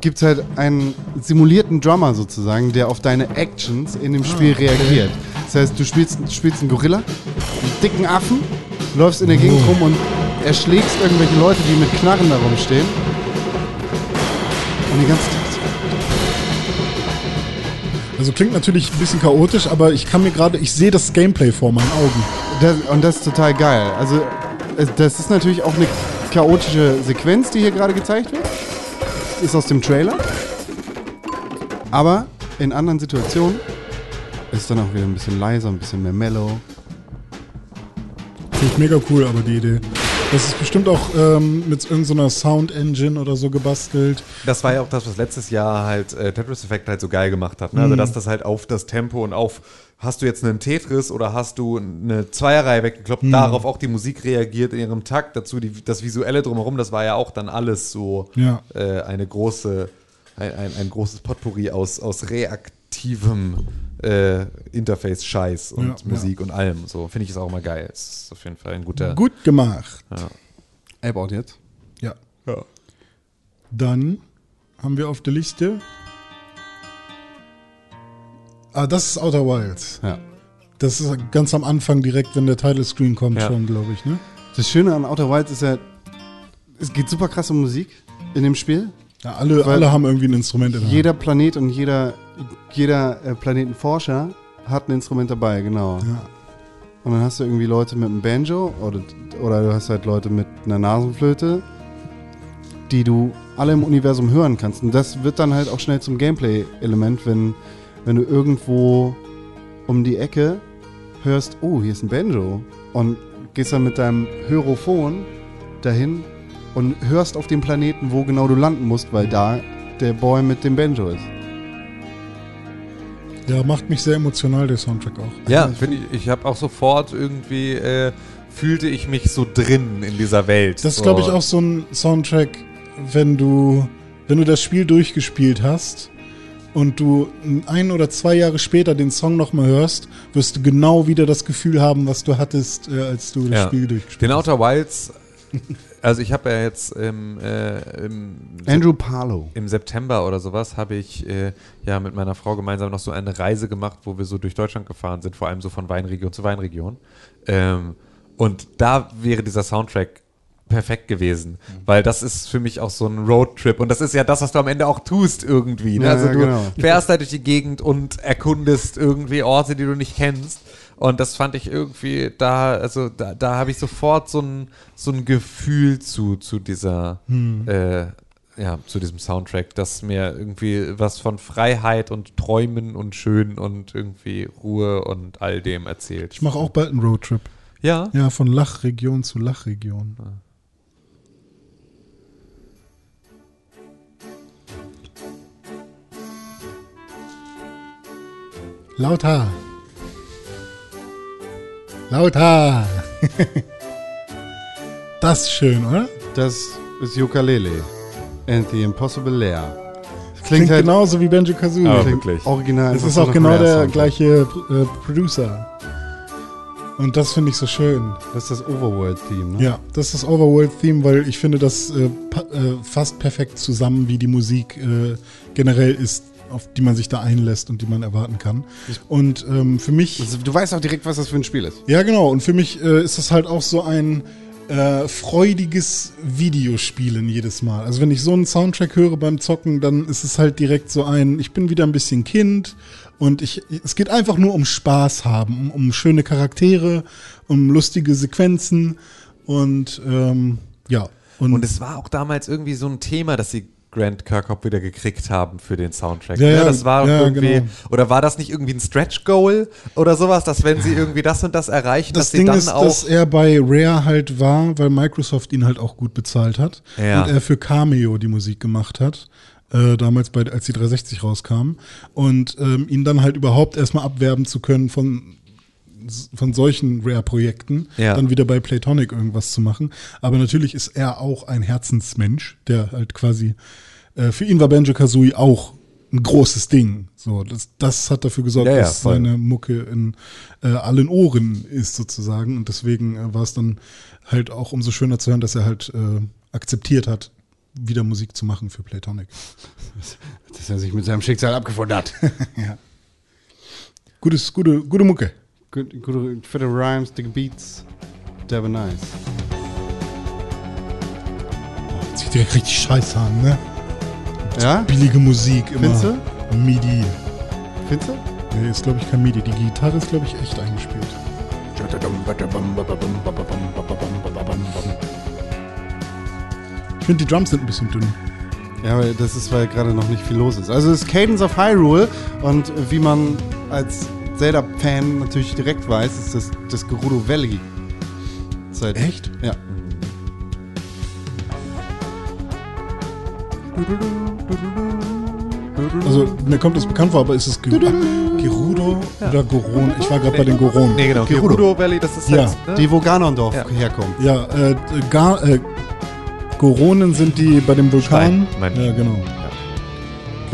gibt es halt einen simulierten Drummer sozusagen, der auf deine Actions in dem Spiel reagiert. Das heißt, du spielst, spielst einen Gorilla, einen dicken Affen, läufst in der Gegend rum und erschlägst irgendwelche Leute, die mit Knarren da rumstehen. Und die ganze Zeit. Also klingt natürlich ein bisschen chaotisch, aber ich kann mir gerade, ich sehe das Gameplay vor meinen Augen. Das, und das ist total geil. Also, das ist natürlich auch eine chaotische Sequenz, die hier gerade gezeigt wird. Ist aus dem Trailer. Aber in anderen Situationen ist dann auch wieder ein bisschen leiser, ein bisschen mehr mellow. Finde ich mega cool, aber die Idee. Das ist bestimmt auch ähm, mit irgendeiner Sound Engine oder so gebastelt. Das war ja auch das, was letztes Jahr halt äh, Tetris Effect halt so geil gemacht hat. Ne? Also, dass das halt auf das Tempo und auf, hast du jetzt einen Tetris oder hast du eine Zweierreihe weggekloppt, darauf auch die Musik reagiert in ihrem Takt, dazu die, das Visuelle drumherum, das war ja auch dann alles so Ja. äh, eine große, ein, ein, ein großes Potpourri aus, aus reaktivem äh, Interface-Scheiß und Ja, Musik und allem. So finde ich es auch immer geil. Es ist auf jeden Fall ein guter. Gut gemacht. Ape Out jetzt. Ja. Ja. Dann haben wir auf der Liste. Ah, das ist Outer Wilds. Ja. Das ist ganz am Anfang direkt, wenn der Title Screen kommt, Ja. schon, glaube ich, ne? Das Schöne an Outer Wilds ist ja, es geht super krass um Musik in dem Spiel. Ja, alle, alle haben irgendwie ein Instrument in der Jeder Planet und jeder, jeder äh, Planetenforscher hat ein Instrument dabei, genau. Hand. Ja. Und dann hast du irgendwie Leute mit einem Banjo oder, oder du hast halt Leute mit einer Nasenflöte, die du alle im Universum hören kannst. Und das wird dann halt auch schnell zum Gameplay-Element, wenn, wenn du irgendwo um die Ecke hörst, oh, hier ist ein Banjo. Und gehst dann mit deinem Hörophon dahin und hörst auf dem Planeten, wo genau du landen musst, weil da der Boy mit dem Banjo ist. ja, macht mich sehr emotional, der Soundtrack auch. Ja, finde ich, ich habe auch sofort irgendwie, äh, fühlte ich mich so drin in dieser Welt. Das ist, so. glaube ich, auch so ein Soundtrack, wenn du, wenn du das Spiel durchgespielt hast und du ein oder zwei Jahre später den Song nochmal hörst, wirst du genau wieder das Gefühl haben, was du hattest, äh, als du das Ja. Spiel durchgespielt Den hast. Outer Wilds, also ich habe ja jetzt im, äh, im, Andrew Parlow. im September oder sowas, habe ich äh, ja mit meiner Frau gemeinsam noch so eine Reise gemacht, wo wir so durch Deutschland gefahren sind, vor allem so von Weinregion zu Weinregion. Ähm, und da wäre dieser Soundtrack perfekt gewesen, weil das ist für mich auch so ein Roadtrip und das ist ja das, was du am Ende auch tust irgendwie. Ne? Ja, also du genau. fährst halt durch die Gegend und erkundest irgendwie Orte, die du nicht kennst. Und das fand ich irgendwie da, also da, da habe ich sofort so ein, so ein Gefühl zu, zu dieser, äh, ja, zu diesem Soundtrack, das mir irgendwie was von Freiheit und Träumen und Schön und irgendwie Ruhe und all dem erzählt. Ich mache auch bald einen Roadtrip. Ja, Ja, von Lachregion zu Lachregion. Lauter. Lauter. das ist schön, oder? Das ist Ukulele. And the Impossible Lair. Das Klingt, klingt, halt genauso wie Banjo Kazooie. Klingt wirklich. original. Es ist auch genau der Sound. gleiche äh, Producer. Und das finde ich so schön. Das ist das Overworld-Theme, ne? Ja, das ist das Overworld-Theme, weil ich finde, das äh, pa äh, fasst perfekt zusammen, wie die Musik äh, generell ist, auf die man sich da einlässt und die man erwarten kann. Und ähm, für mich, Also, du weißt auch direkt, was das für ein Spiel ist. ja genau, und für mich äh, ist das halt auch so ein äh, freudiges Videospielen jedes Mal. Also wenn ich so einen Soundtrack höre beim Zocken, dann ist es halt direkt so ein, ich bin wieder ein bisschen Kind und ich, es geht einfach nur um Spaß haben, um, um schöne Charaktere, um lustige Sequenzen und ähm, ja. Und es war auch damals irgendwie so ein Thema, dass sie Grant Kirkhope wieder gekriegt haben für den Soundtrack. Ja, ne? ja, das war ja, irgendwie, genau. oder war das nicht irgendwie ein Stretch Goal oder sowas, dass wenn sie irgendwie das und das erreichen, Das dass sie Ding dann ist, auch. dass er bei Rare halt war, weil Microsoft ihn halt auch gut bezahlt hat. Ja. Und er für Cameo die Musik gemacht hat. Äh, damals, bei, als die 360 rauskam. Und ähm, ihn dann halt überhaupt erstmal abwerben zu können von, von solchen Rare-Projekten, Ja. dann wieder bei Playtonic irgendwas zu machen. Aber natürlich ist er auch ein Herzensmensch, der halt quasi, äh, für ihn war Banjo Kazooie auch ein großes Ding. So, das, das hat dafür gesorgt, Ja, ja, dass voll. seine Mucke in äh, allen Ohren ist sozusagen. Und deswegen äh, war es dann halt auch umso schöner zu hören, dass er halt äh, akzeptiert hat, wieder Musik zu machen für Playtonic. Dass er sich mit seinem Schicksal abgefunden hat. Gutes, gute, gute Mucke. Gute, gute, fette Rhymes, dicke Beats. Der war nice. Hört sich direkt richtig scheiße an, ne? Ja? Billige Musik immer. Findest MIDI. Findest du? Nee, ist glaube ich kein MIDI. Die Gitarre ist glaube ich echt eingespielt. Ich finde die Drums sind ein bisschen dünn. Ja, aber das ist, weil gerade noch nicht viel los ist. Also es ist Cadence of Hyrule und wie man als Zelda-Fan natürlich direkt weiß, ist das das Gerudo Valley. Seit, Echt? Ja. Also mir kommt das bekannt vor, aber ist es Ge Gerudo oder Goron? Ich war gerade bei den Goron. nee, genau. Gerudo. Gerudo Valley, das ist Ja, jetzt, ne? Die, wo Ganondorf Ja. herkommt. Ja, äh, gar, äh, Goronen sind die bei dem Vulkan. Stein, ja, genau.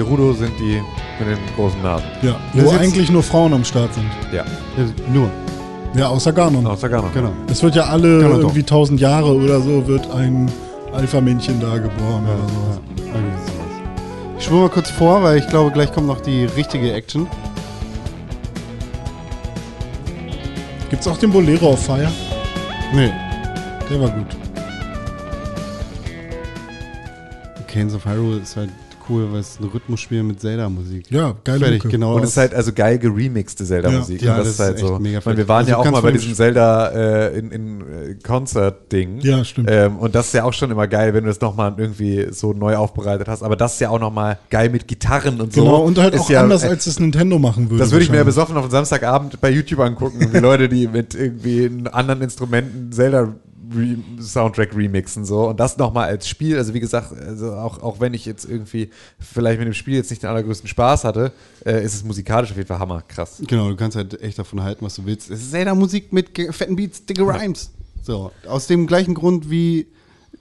Gerudo sind die mit den großen Nasen. Ja, Das wo jetzt- eigentlich nur Frauen am Start sind. Ja, Ja, nur, Ja, außer Ganon. außer Ganon. genau. Es wird ja alle Ganon doch. irgendwie tausend Jahre oder so wird ein Alpha-Männchen da geboren oder sowas. Irgendwie sowas. Ich schwöre mal kurz vor, weil ich glaube, gleich kommt noch die richtige Action. Gibt's auch den Bolero auf Fire? Nee. Der war gut. Cadence of Hyrule ist halt cool, weil es ein Rhythmusspiel mit Zelda-Musik. Ja, geile Fertig, Mucke. genau. Und es ist halt also geil geremixte Zelda-Musik. Ja. Ja, das, das ist halt so. mega meine, wir waren Also ja auch mal bei diesem Zelda äh, in, in äh, Concert-Ding. Ja, stimmt. Ähm, und das ist ja auch schon immer geil, wenn du das nochmal irgendwie so neu aufbereitet hast. Aber das ist ja auch nochmal geil mit Gitarren und so. Genau, und halt Ist auch ja, anders, als es Nintendo machen würde. Das würde ich mir ja besoffen auf einen Samstagabend bei YouTube angucken, wie Leute, die mit irgendwie anderen Instrumenten Zelda Re Soundtrack remixen so und das nochmal als Spiel, also wie gesagt, also auch, auch wenn ich jetzt irgendwie vielleicht mit dem Spiel jetzt nicht den allergrößten Spaß hatte, äh, ist es musikalisch auf jeden Fall hammer, krass. Genau, du kannst halt echt davon halten, was du willst. Es ist Zelda-Musik mit ge- fetten Beats, dicke Rhymes. So, aus dem gleichen Grund wie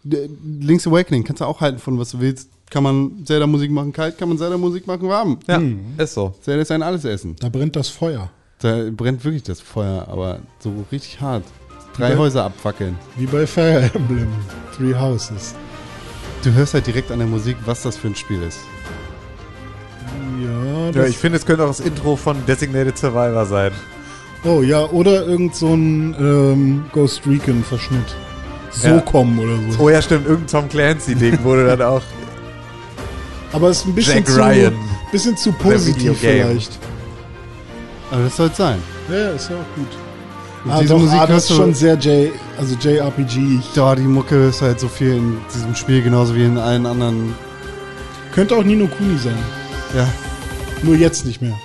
äh, Link's Awakening. Kannst du auch halten von was du willst. Kann man Zelda-Musik machen kalt, kann man Zelda-Musik machen warm. Ja, ist so. Zelda ist ein Allesessen. Da brennt das Feuer. Da brennt wirklich das Feuer, aber so richtig hart. Drei Ja. Häuser abfackeln. Wie bei Fire Emblem. Three Houses. Du hörst halt direkt an der Musik, was das für ein Spiel ist. Ja, Ja, ich finde, es könnte auch das Intro von Designated Survivor sein. oh ja, oder irgend so ein ähm, Ghost Recon-Verschnitt. So Ja. kommen oder so. Oh ja, stimmt, irgendein Tom Clancy-Ding wurde dann auch. Aber es ist ein bisschen Jack zu, Ryan. bisschen zu positiv vielleicht. Aber das soll es sein. Ja, ist ja auch gut. Ah, diese doch, Musik ah, das ist schon sehr J, also JRPG. Da, die Mucke ist halt so viel in diesem Spiel, genauso wie in allen anderen. Könnte auch Nino Kuni sein. Ja, Nur jetzt nicht mehr.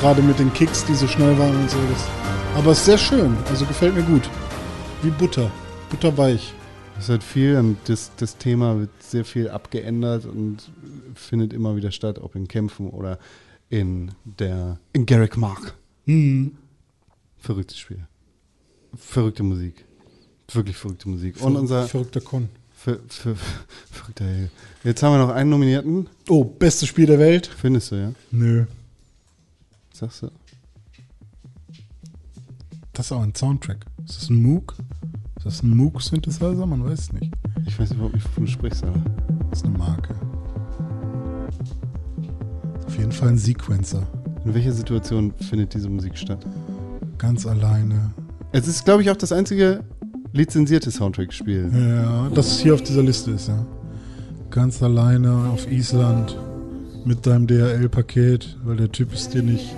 Gerade mit den Kicks, die so schnell waren und so. Das. Aber es ist sehr schön. Also gefällt mir gut. Wie Butter. Butterweich. es ist halt viel und das, das Thema wird sehr viel abgeändert und findet immer wieder statt, ob in Kämpfen oder in der. in Garrick Mark. Hm. Verrücktes Spiel. Verrückte Musik. Wirklich verrückte Musik. Und unser. Verrückter Con. Ver, ver, verrückter Hell. Jetzt haben wir noch einen Nominierten. Oh, bestes Spiel der Welt? Findest du, ja? Nö. Sagst du? Das ist auch ein Soundtrack. Ist das ein Moog? Ist das ein Moog-Synthesizer? Man weiß es nicht. Ich weiß überhaupt nicht, wovon du sprichst, aber. Das ist eine Marke. Auf jeden Fall ein Sequencer. In welcher Situation findet diese Musik statt? Ganz alleine. Es ist, glaube ich, auch das einzige lizenzierte Soundtracks spielen. Ja, dass es hier auf dieser Liste ist, ja. Ganz alleine auf Island mit deinem DHL-Paket, weil der Typ es dir nicht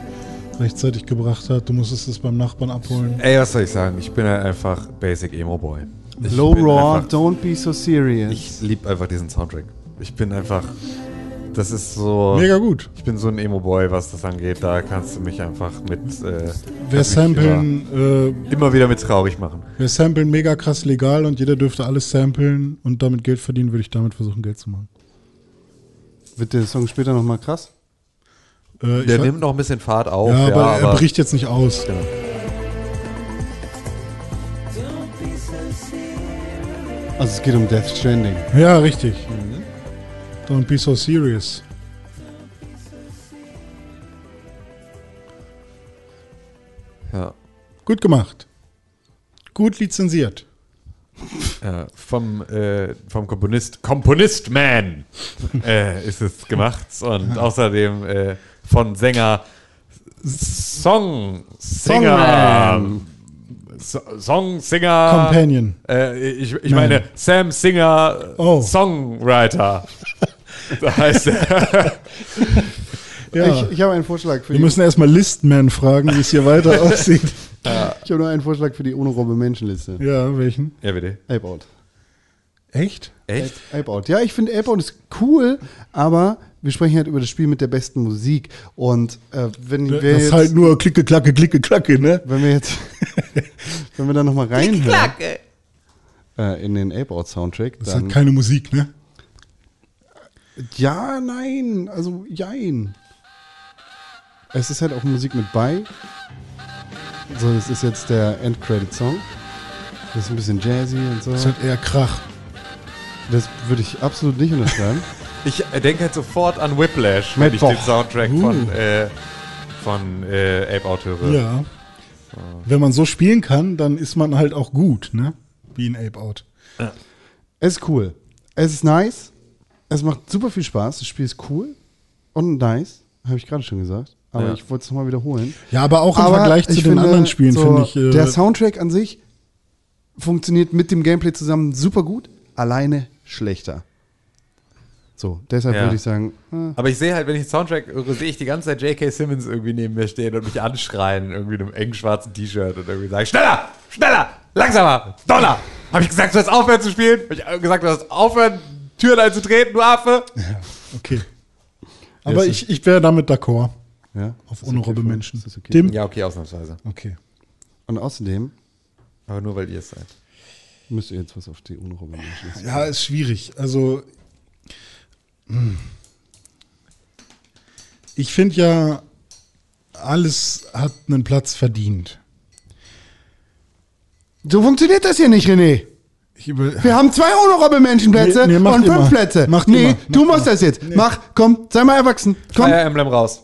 rechtzeitig gebracht hat. Du musstest es beim Nachbarn abholen. Ey, was soll ich sagen? Ich bin halt einfach Basic Emo Boy. Ich Low Raw, einfach- don't be so serious. Ich liebe einfach diesen Soundtrack. Ich bin einfach. Das ist so. Mega gut. Ich bin so ein Emo-Boy, was das angeht. Da kannst du mich einfach mit. Äh, mich samplen, äh, Immer, immer wieder mit traurig machen. wer samplen mega krass legal und jeder dürfte alles samplen und damit Geld verdienen, würde ich damit versuchen, Geld zu machen. Wird der Song später nochmal krass? Äh, Der nimmt noch ein bisschen Fahrt auf. ja, Ja, aber, aber, er bricht jetzt nicht aus. Genau. Also es geht um Death Stranding. Ja, richtig. Don't be so serious. Ja. Gut gemacht. Gut lizenziert. Ja, vom, äh, vom Komponist, Komponist Man äh, ist es gemacht und außerdem äh, von Sänger Song Singer. So, Song Singer Companion. Äh, ich ich meine Sam Singer Oh. Songwriter. Da heißt er. Ja. Ich, ich habe einen Vorschlag für Wir die. müssen erstmal Listman fragen, wie es hier weiter aussieht. Ich habe nur einen Vorschlag für die ohne Robbe Menschenliste. Ja, welchen? Ja, bitte. Ape Out. Echt? Echt? Ape Out. Ja, ich finde Ape Out ist cool, aber wir sprechen halt über das Spiel mit der besten Musik. Und äh, wenn wir Das jetzt, ist halt nur Klicke, Klacke, Klicke, Klacke, ne? wenn wir jetzt, wenn wir da nochmal reinhören äh, in den Ape Out Soundtrack, Das ist dann halt keine Musik, ne? Ja, nein, also jein. Es ist halt auch Musik mit bei. So, das ist jetzt der End-Credit-Song. Das ist ein bisschen jazzy und so. Das ist halt eher Krach. Das würde ich absolut nicht unterschreiben. Ich denke halt sofort an Whiplash, wenn ich den Soundtrack Uh. von, äh, von äh, Ape Out höre. Ja. Wenn man so spielen kann, dann ist man halt auch gut, ne? Wie ein Ape Out. Es ist cool. Es ist nice. Es macht super viel Spaß. Das Spiel ist cool und nice. Habe ich gerade schon gesagt. Aber Ja. ich wollte es nochmal wiederholen. Ja, aber auch im Aber Vergleich zu den finde, anderen Spielen so, finde ich. Äh, der Soundtrack an sich funktioniert mit dem Gameplay zusammen super gut. Alleine schlechter. So, deshalb Ja. würde ich sagen, äh, Aber ich sehe halt, wenn ich den Soundtrack höre, sehe ich die ganze Zeit J.K. Simmons irgendwie neben mir stehen und mich anschreien, irgendwie in einem engen schwarzen T-Shirt und irgendwie sagen, schneller, schneller, langsamer, doller. Habe ich gesagt, du hast aufhören zu spielen? Habe ich gesagt, du hast aufhören, Türen einzutreten, du Affe? okay. Aber ich, ich wäre damit d'accord. ja. Auf Ist unrobe okay Menschen. okay? Tim? Ja, okay, ausnahmsweise. Okay. Und außerdem Aber nur, weil ihr es seid. müsst ihr jetzt was auf die unrobe Menschen Ja, ist schwierig. Also, hm. ich finde ja, alles hat einen Platz verdient. So funktioniert das hier nicht, René. Ich über Wir haben zwei Unrobe-Menschenplätze Nee, nee, macht und fünf immer. Plätze. Macht nee, immer. du musst immer. das jetzt. Mach, komm, sei mal erwachsen. Komm. Fire Emblem raus.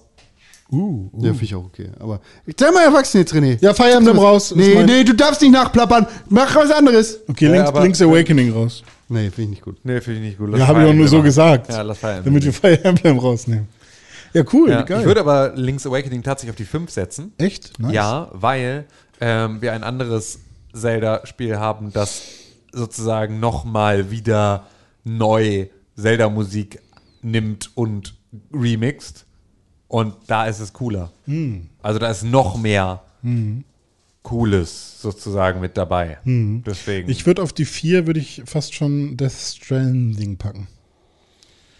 uh, uh. Ja, finde ich auch okay. Aber sei mal erwachsen jetzt, René. Ja, Fire Emblem raus. Nee, mein- nee, du darfst nicht nachplappern. Mach was anderes. Okay, Ja, Links, aber- Link's Awakening raus. Nee, finde ich nicht gut. Nee, finde ich nicht gut. Ja, habe ich auch nur so gesagt. Ja, lass Fire Emblem. Damit wir Fire Emblem rausnehmen. Ja, cool, Ja, geil. ich würde aber Link's Awakening tatsächlich auf die 5 setzen. Echt? Nice. Ja, weil ähm, wir ein anderes Zelda-Spiel haben, das sozusagen nochmal wieder neu Zelda-Musik nimmt und remixt. Und da ist es cooler. Also da ist noch mehr Cooles sozusagen mit dabei. Deswegen. Ich würde auf die vier würde ich fast schon Death Stranding packen.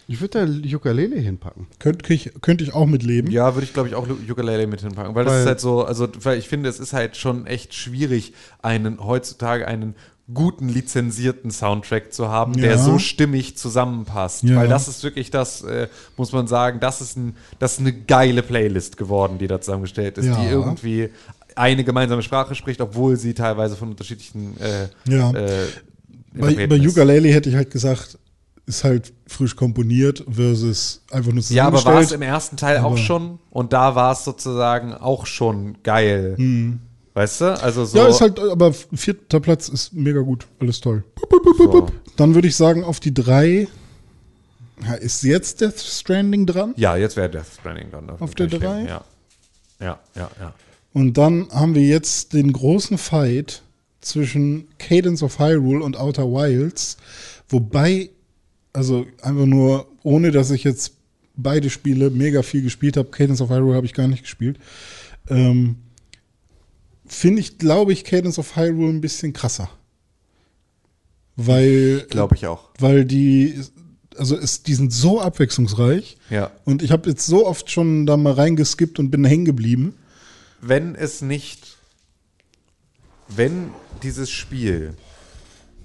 Ich würde da Ukulele hinpacken. Könnte ich, könnte ich auch mitleben. Ja, würde ich, glaube ich, auch Ukulele mit hinpacken. Weil, das Weil- ist halt so, also, weil ich finde, es ist halt schon echt schwierig, einen heutzutage einen guten lizenzierten Soundtrack zu haben, der Ja. so stimmig zusammenpasst. Ja. Weil das ist wirklich das, äh, muss man sagen, das ist, ein, das ist eine geile Playlist geworden, die da zusammengestellt ist, Ja. die irgendwie eine gemeinsame Sprache spricht, obwohl sie teilweise von unterschiedlichen äh, Ja. äh, Bei, bei. Ukulele hätte ich halt gesagt, ist halt frisch komponiert versus einfach nur Ja, aber war es im ersten Teil auch Aber- schon und da war es sozusagen auch schon geil. Weißt du? Also so. Ja, ist halt, aber vierter Platz ist mega gut. Alles toll. so. Dann würde ich sagen, auf die drei. Ja, ist jetzt Death Stranding dran? Ja, jetzt wäre Death Stranding dann. Auf der drei? Ja. Ja, ja, ja. Und dann haben wir jetzt den großen Fight zwischen Cadence of Hyrule und Outer Wilds, wobei, also einfach nur, ohne dass ich jetzt beide Spiele mega viel gespielt habe, Cadence of Hyrule habe ich gar nicht gespielt, ähm, finde ich, glaube ich, Cadence of Hyrule ein bisschen krasser. Weil, Glaube ich auch. weil die, also es, die sind so abwechslungsreich. Ja. Und ich habe jetzt so oft schon da mal reingeskippt und bin hängen geblieben. wenn es nicht, wenn dieses Spiel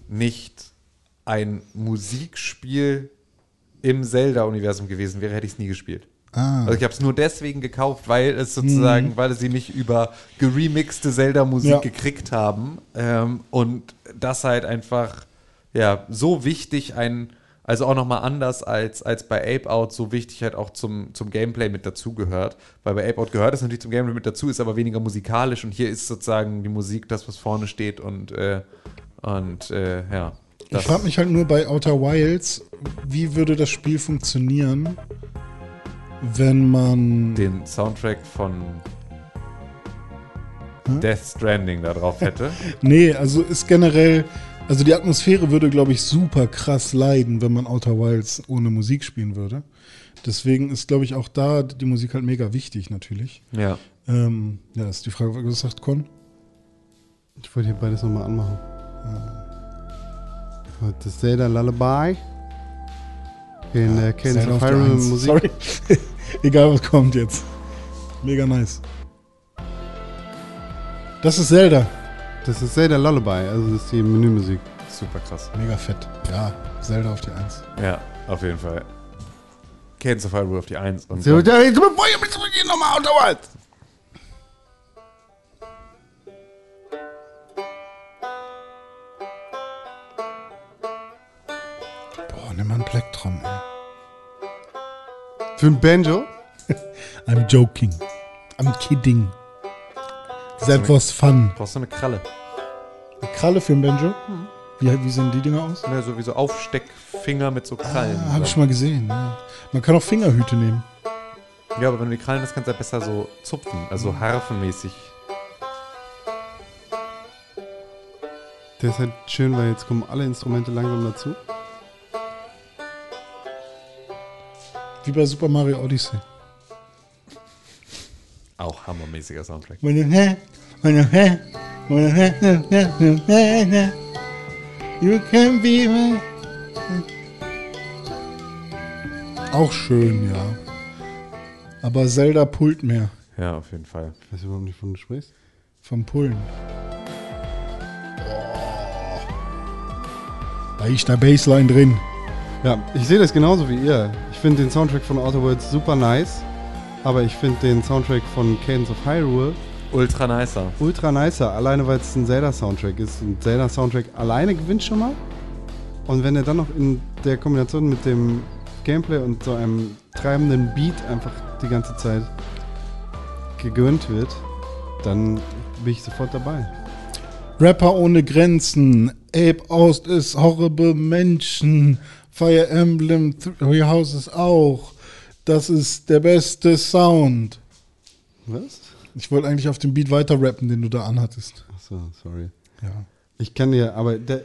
nicht ein Musikspiel im Zelda-Universum gewesen wäre, hätte ich es nie gespielt. Ah. Also ich habe es nur deswegen gekauft, weil es sozusagen, weil sie nicht über geremixte Zelda-Musik Ja. gekriegt haben ähm, und das halt einfach ja so wichtig ein also auch nochmal anders als, als bei Ape Out so wichtig halt auch zum, zum Gameplay mit dazugehört. Weil bei Ape Out gehört es natürlich zum Gameplay mit dazu, ist aber weniger musikalisch und hier ist sozusagen die Musik das, was vorne steht und, äh, und äh, ja. Ich frage mich halt nur bei Outer Wilds, wie würde das Spiel funktionieren, wenn man. den Soundtrack von Death Stranding da drauf hätte. Nee, also ist generell. Also die Atmosphäre würde, glaube ich, super krass leiden, wenn man Outer Wilds ohne Musik spielen würde. Deswegen ist, glaube ich, auch da die Musik halt mega wichtig, natürlich. ja. Ähm, ja, ist die Frage, was sagt Con? Ich wollte hier beides nochmal anmachen. Das Zelda Lullaby. In der Cadence Zelda of Eins. Musik. Sorry. Egal, was kommt jetzt. Mega nice. Das ist Zelda. Das ist Zelda Lullaby, also das ist die Menümusik. Super krass. Mega fett. Ja, Zelda auf die Eins. Ja, auf jeden Fall. Cadence of Hyrule auf die 1 und So, dann, da- jetzt bevor ihr mich zurückgeht, nochmal Outer. Boah, nimm mal einen Plektron, ey. Für ein Banjo? I'm joking. I'm kidding. That was fun. brauchst du eine Kralle. Eine Kralle für ein Banjo? Wie, wie sehen die Dinger aus? Ja, so wie so Aufsteckfinger mit so Krallen. Ah, Habe ich schon mal gesehen. Ja. Man kann auch Fingerhüte nehmen. ja, aber wenn du die Krallen hast, kannst du ja besser so zupfen, also harfenmäßig. Der ist halt schön, weil jetzt kommen alle Instrumente langsam dazu. Wie bei Super Mario Odyssey. Auch hammermäßiger Soundtrack. You can be my Auch schön, ja. Aber Zelda pullt mehr Ja, auf jeden Fall. Ich weiß überhaupt nicht, wovon du sprichst. vom Pullen. Da ist der Bassline drin. Ja, ich sehe das genauso wie ihr. Ich finde den Soundtrack von Outer Worlds super nice, aber ich finde den Soundtrack von Cadence of Hyrule Ultra nicer. ultra nicer, alleine weil es ein Zelda-Soundtrack ist. Ein Zelda-Soundtrack alleine gewinnt schon mal. Und wenn er dann noch in der Kombination mit dem Gameplay und so einem treibenden Beat einfach die ganze Zeit gegönnt wird, dann bin ich sofort dabei. Rapper ohne Grenzen. Ape Ost ist horrible Menschen. Fire Emblem Three Houses auch. Das ist der beste Sound. Was? Ich wollte eigentlich auf den Beat weiter rappen, den du da anhattest. Achso, sorry. Ja. Ich kann dir, aber der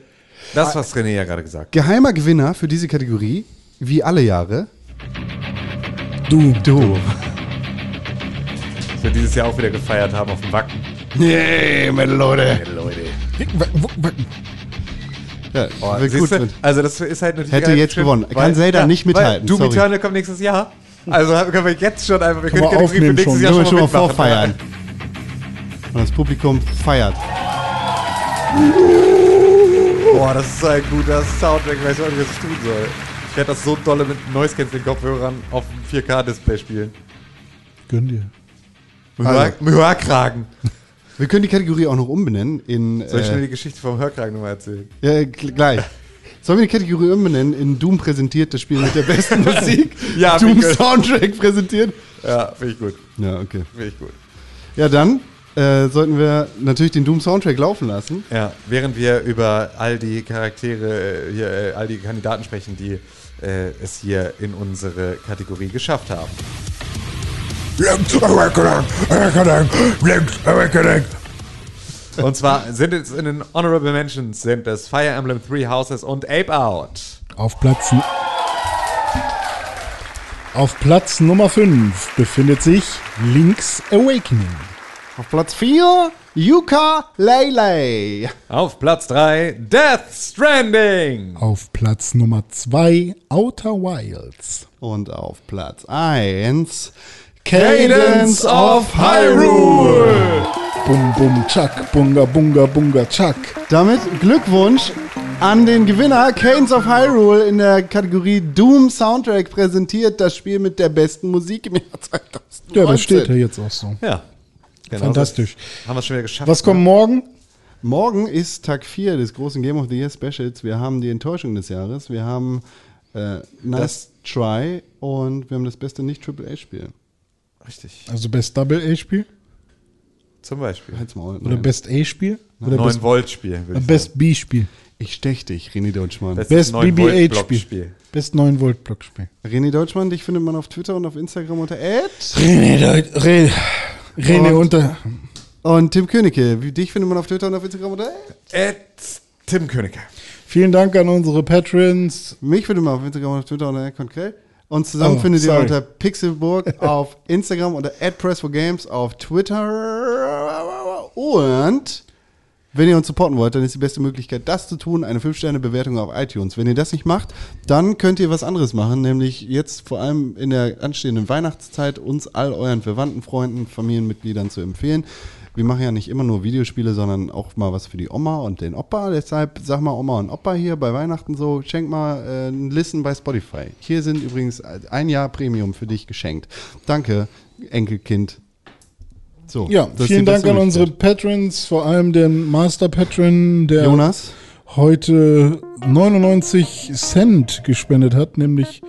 Das, was René ja gerade gesagt hat. geheimer Gewinner für diese Kategorie, wie alle Jahre, Du. du. dass wir dieses Jahr auch wieder gefeiert haben auf dem Wacken. Nee, meine Leute. Leute. Ja, Oh, gut du, also das ist halt natürlich Hätte jetzt schön, gewonnen. Kann Zelda nicht mithalten, Weil Doom sorry. Eternal kommt nächstes Jahr. Also können wir jetzt schon einfach, wir Können können wir für nächstes schon. Jahr schon schon mal vorfeiern. Und das Publikum feiert. Boah, das ist so ein guter Soundtrack, ich weiß nicht, was ich tun soll. Ich werde das so dolle mit Noise Cancelling Kopfhörern auf dem 4K-Display spielen. Gönn dir. Mit Also. Wir können die Kategorie auch noch umbenennen in. Soll ich schnell Äh, die Geschichte vom Hörkragen nochmal erzählen? ja, gl- gleich. Sollen wir die Kategorie umbenennen in Doom präsentiert, das Spiel mit der besten Musik? Ja, Doom. Soundtrack präsentiert? Ja, finde ich gut. Ja, okay. Finde ich gut. Ja, dann äh, sollten wir natürlich den Doom Soundtrack laufen lassen. Ja, während wir über all die Charaktere, äh, hier, äh, all die Kandidaten sprechen, die äh, es hier in unsere Kategorie geschafft haben. Link's Awakening, Awakening, Link's Awakening. Und zwar sind es in den Honorable Mentions sind es Fire Emblem Three Houses und Ape Out. Auf Platz, auf Platz Nummer 5 befindet sich Link's Awakening. Auf Platz 4 Yuka Lele. Auf Platz 3 Death Stranding. Auf Platz Nummer 2 Outer Wilds. Und auf Platz 1 Cadence of Hyrule. Bum bum chak, bunga bunga bunga chak. Damit Glückwunsch an den Gewinner Cadence of Hyrule in der Kategorie Doom Soundtrack präsentiert das Spiel mit der besten Musik im Jahr 2019. Ja, das steht ja jetzt auch so. Ja. Genau Fantastisch. so. Haben wir es schon wieder geschafft. Was kommt morgen? Morgen ist Tag 4 des großen Game of the Year Specials. Wir haben die Enttäuschung des Jahres. Wir haben äh, Nice Try und wir haben das beste Nicht-Triple-A-Spiel. Richtig. Also Best Double A-Spiel? Zum Beispiel. Halt's Maul. Oder Nein. Best A-Spiel? Oder 9 Best, Volt Spiel. würde ich Best B-Spiel? Ich stech dich, René Deutschmann. Best 9 Volt BB-8-Spiel? Blockspiel. Best 9 Volt Blockspiel. René Deutschmann, dich findet man auf Twitter und auf Instagram unter Ed. René, Deut- Re, René Und- unter. Und Tim Königke, wie- dich findet man auf Twitter und auf Instagram unter Ed. Ed Tim Königke. Vielen Dank an unsere Patrons. Mich findet man auf Instagram und auf Twitter unter Ed Konkret. Und zusammen Oh, findet ihr sorry. unter Pixelburg auf Instagram unter @press4games auf Twitter. Und wenn ihr uns supporten wollt, dann ist die beste Möglichkeit, das zu tun, eine 5-Sterne-Bewertung auf iTunes. Wenn ihr das nicht macht, dann könnt ihr was anderes machen, nämlich jetzt vor allem in der anstehenden Weihnachtszeit uns all euren Verwandten, Freunden, Familienmitgliedern zu empfehlen. Wir machen ja nicht immer nur Videospiele, sondern auch mal was für die Oma und den Opa. Deshalb sag mal Oma und Opa hier bei Weihnachten so, schenk mal äh, ein Listen bei Spotify. Hier sind übrigens ein Jahr Premium für dich geschenkt. Danke, Enkelkind. So, Ja, vielen Dank an unsere. Patrons, vor allem dem Master Patron, der Jonas. heute 99 Cent gespendet hat, nämlich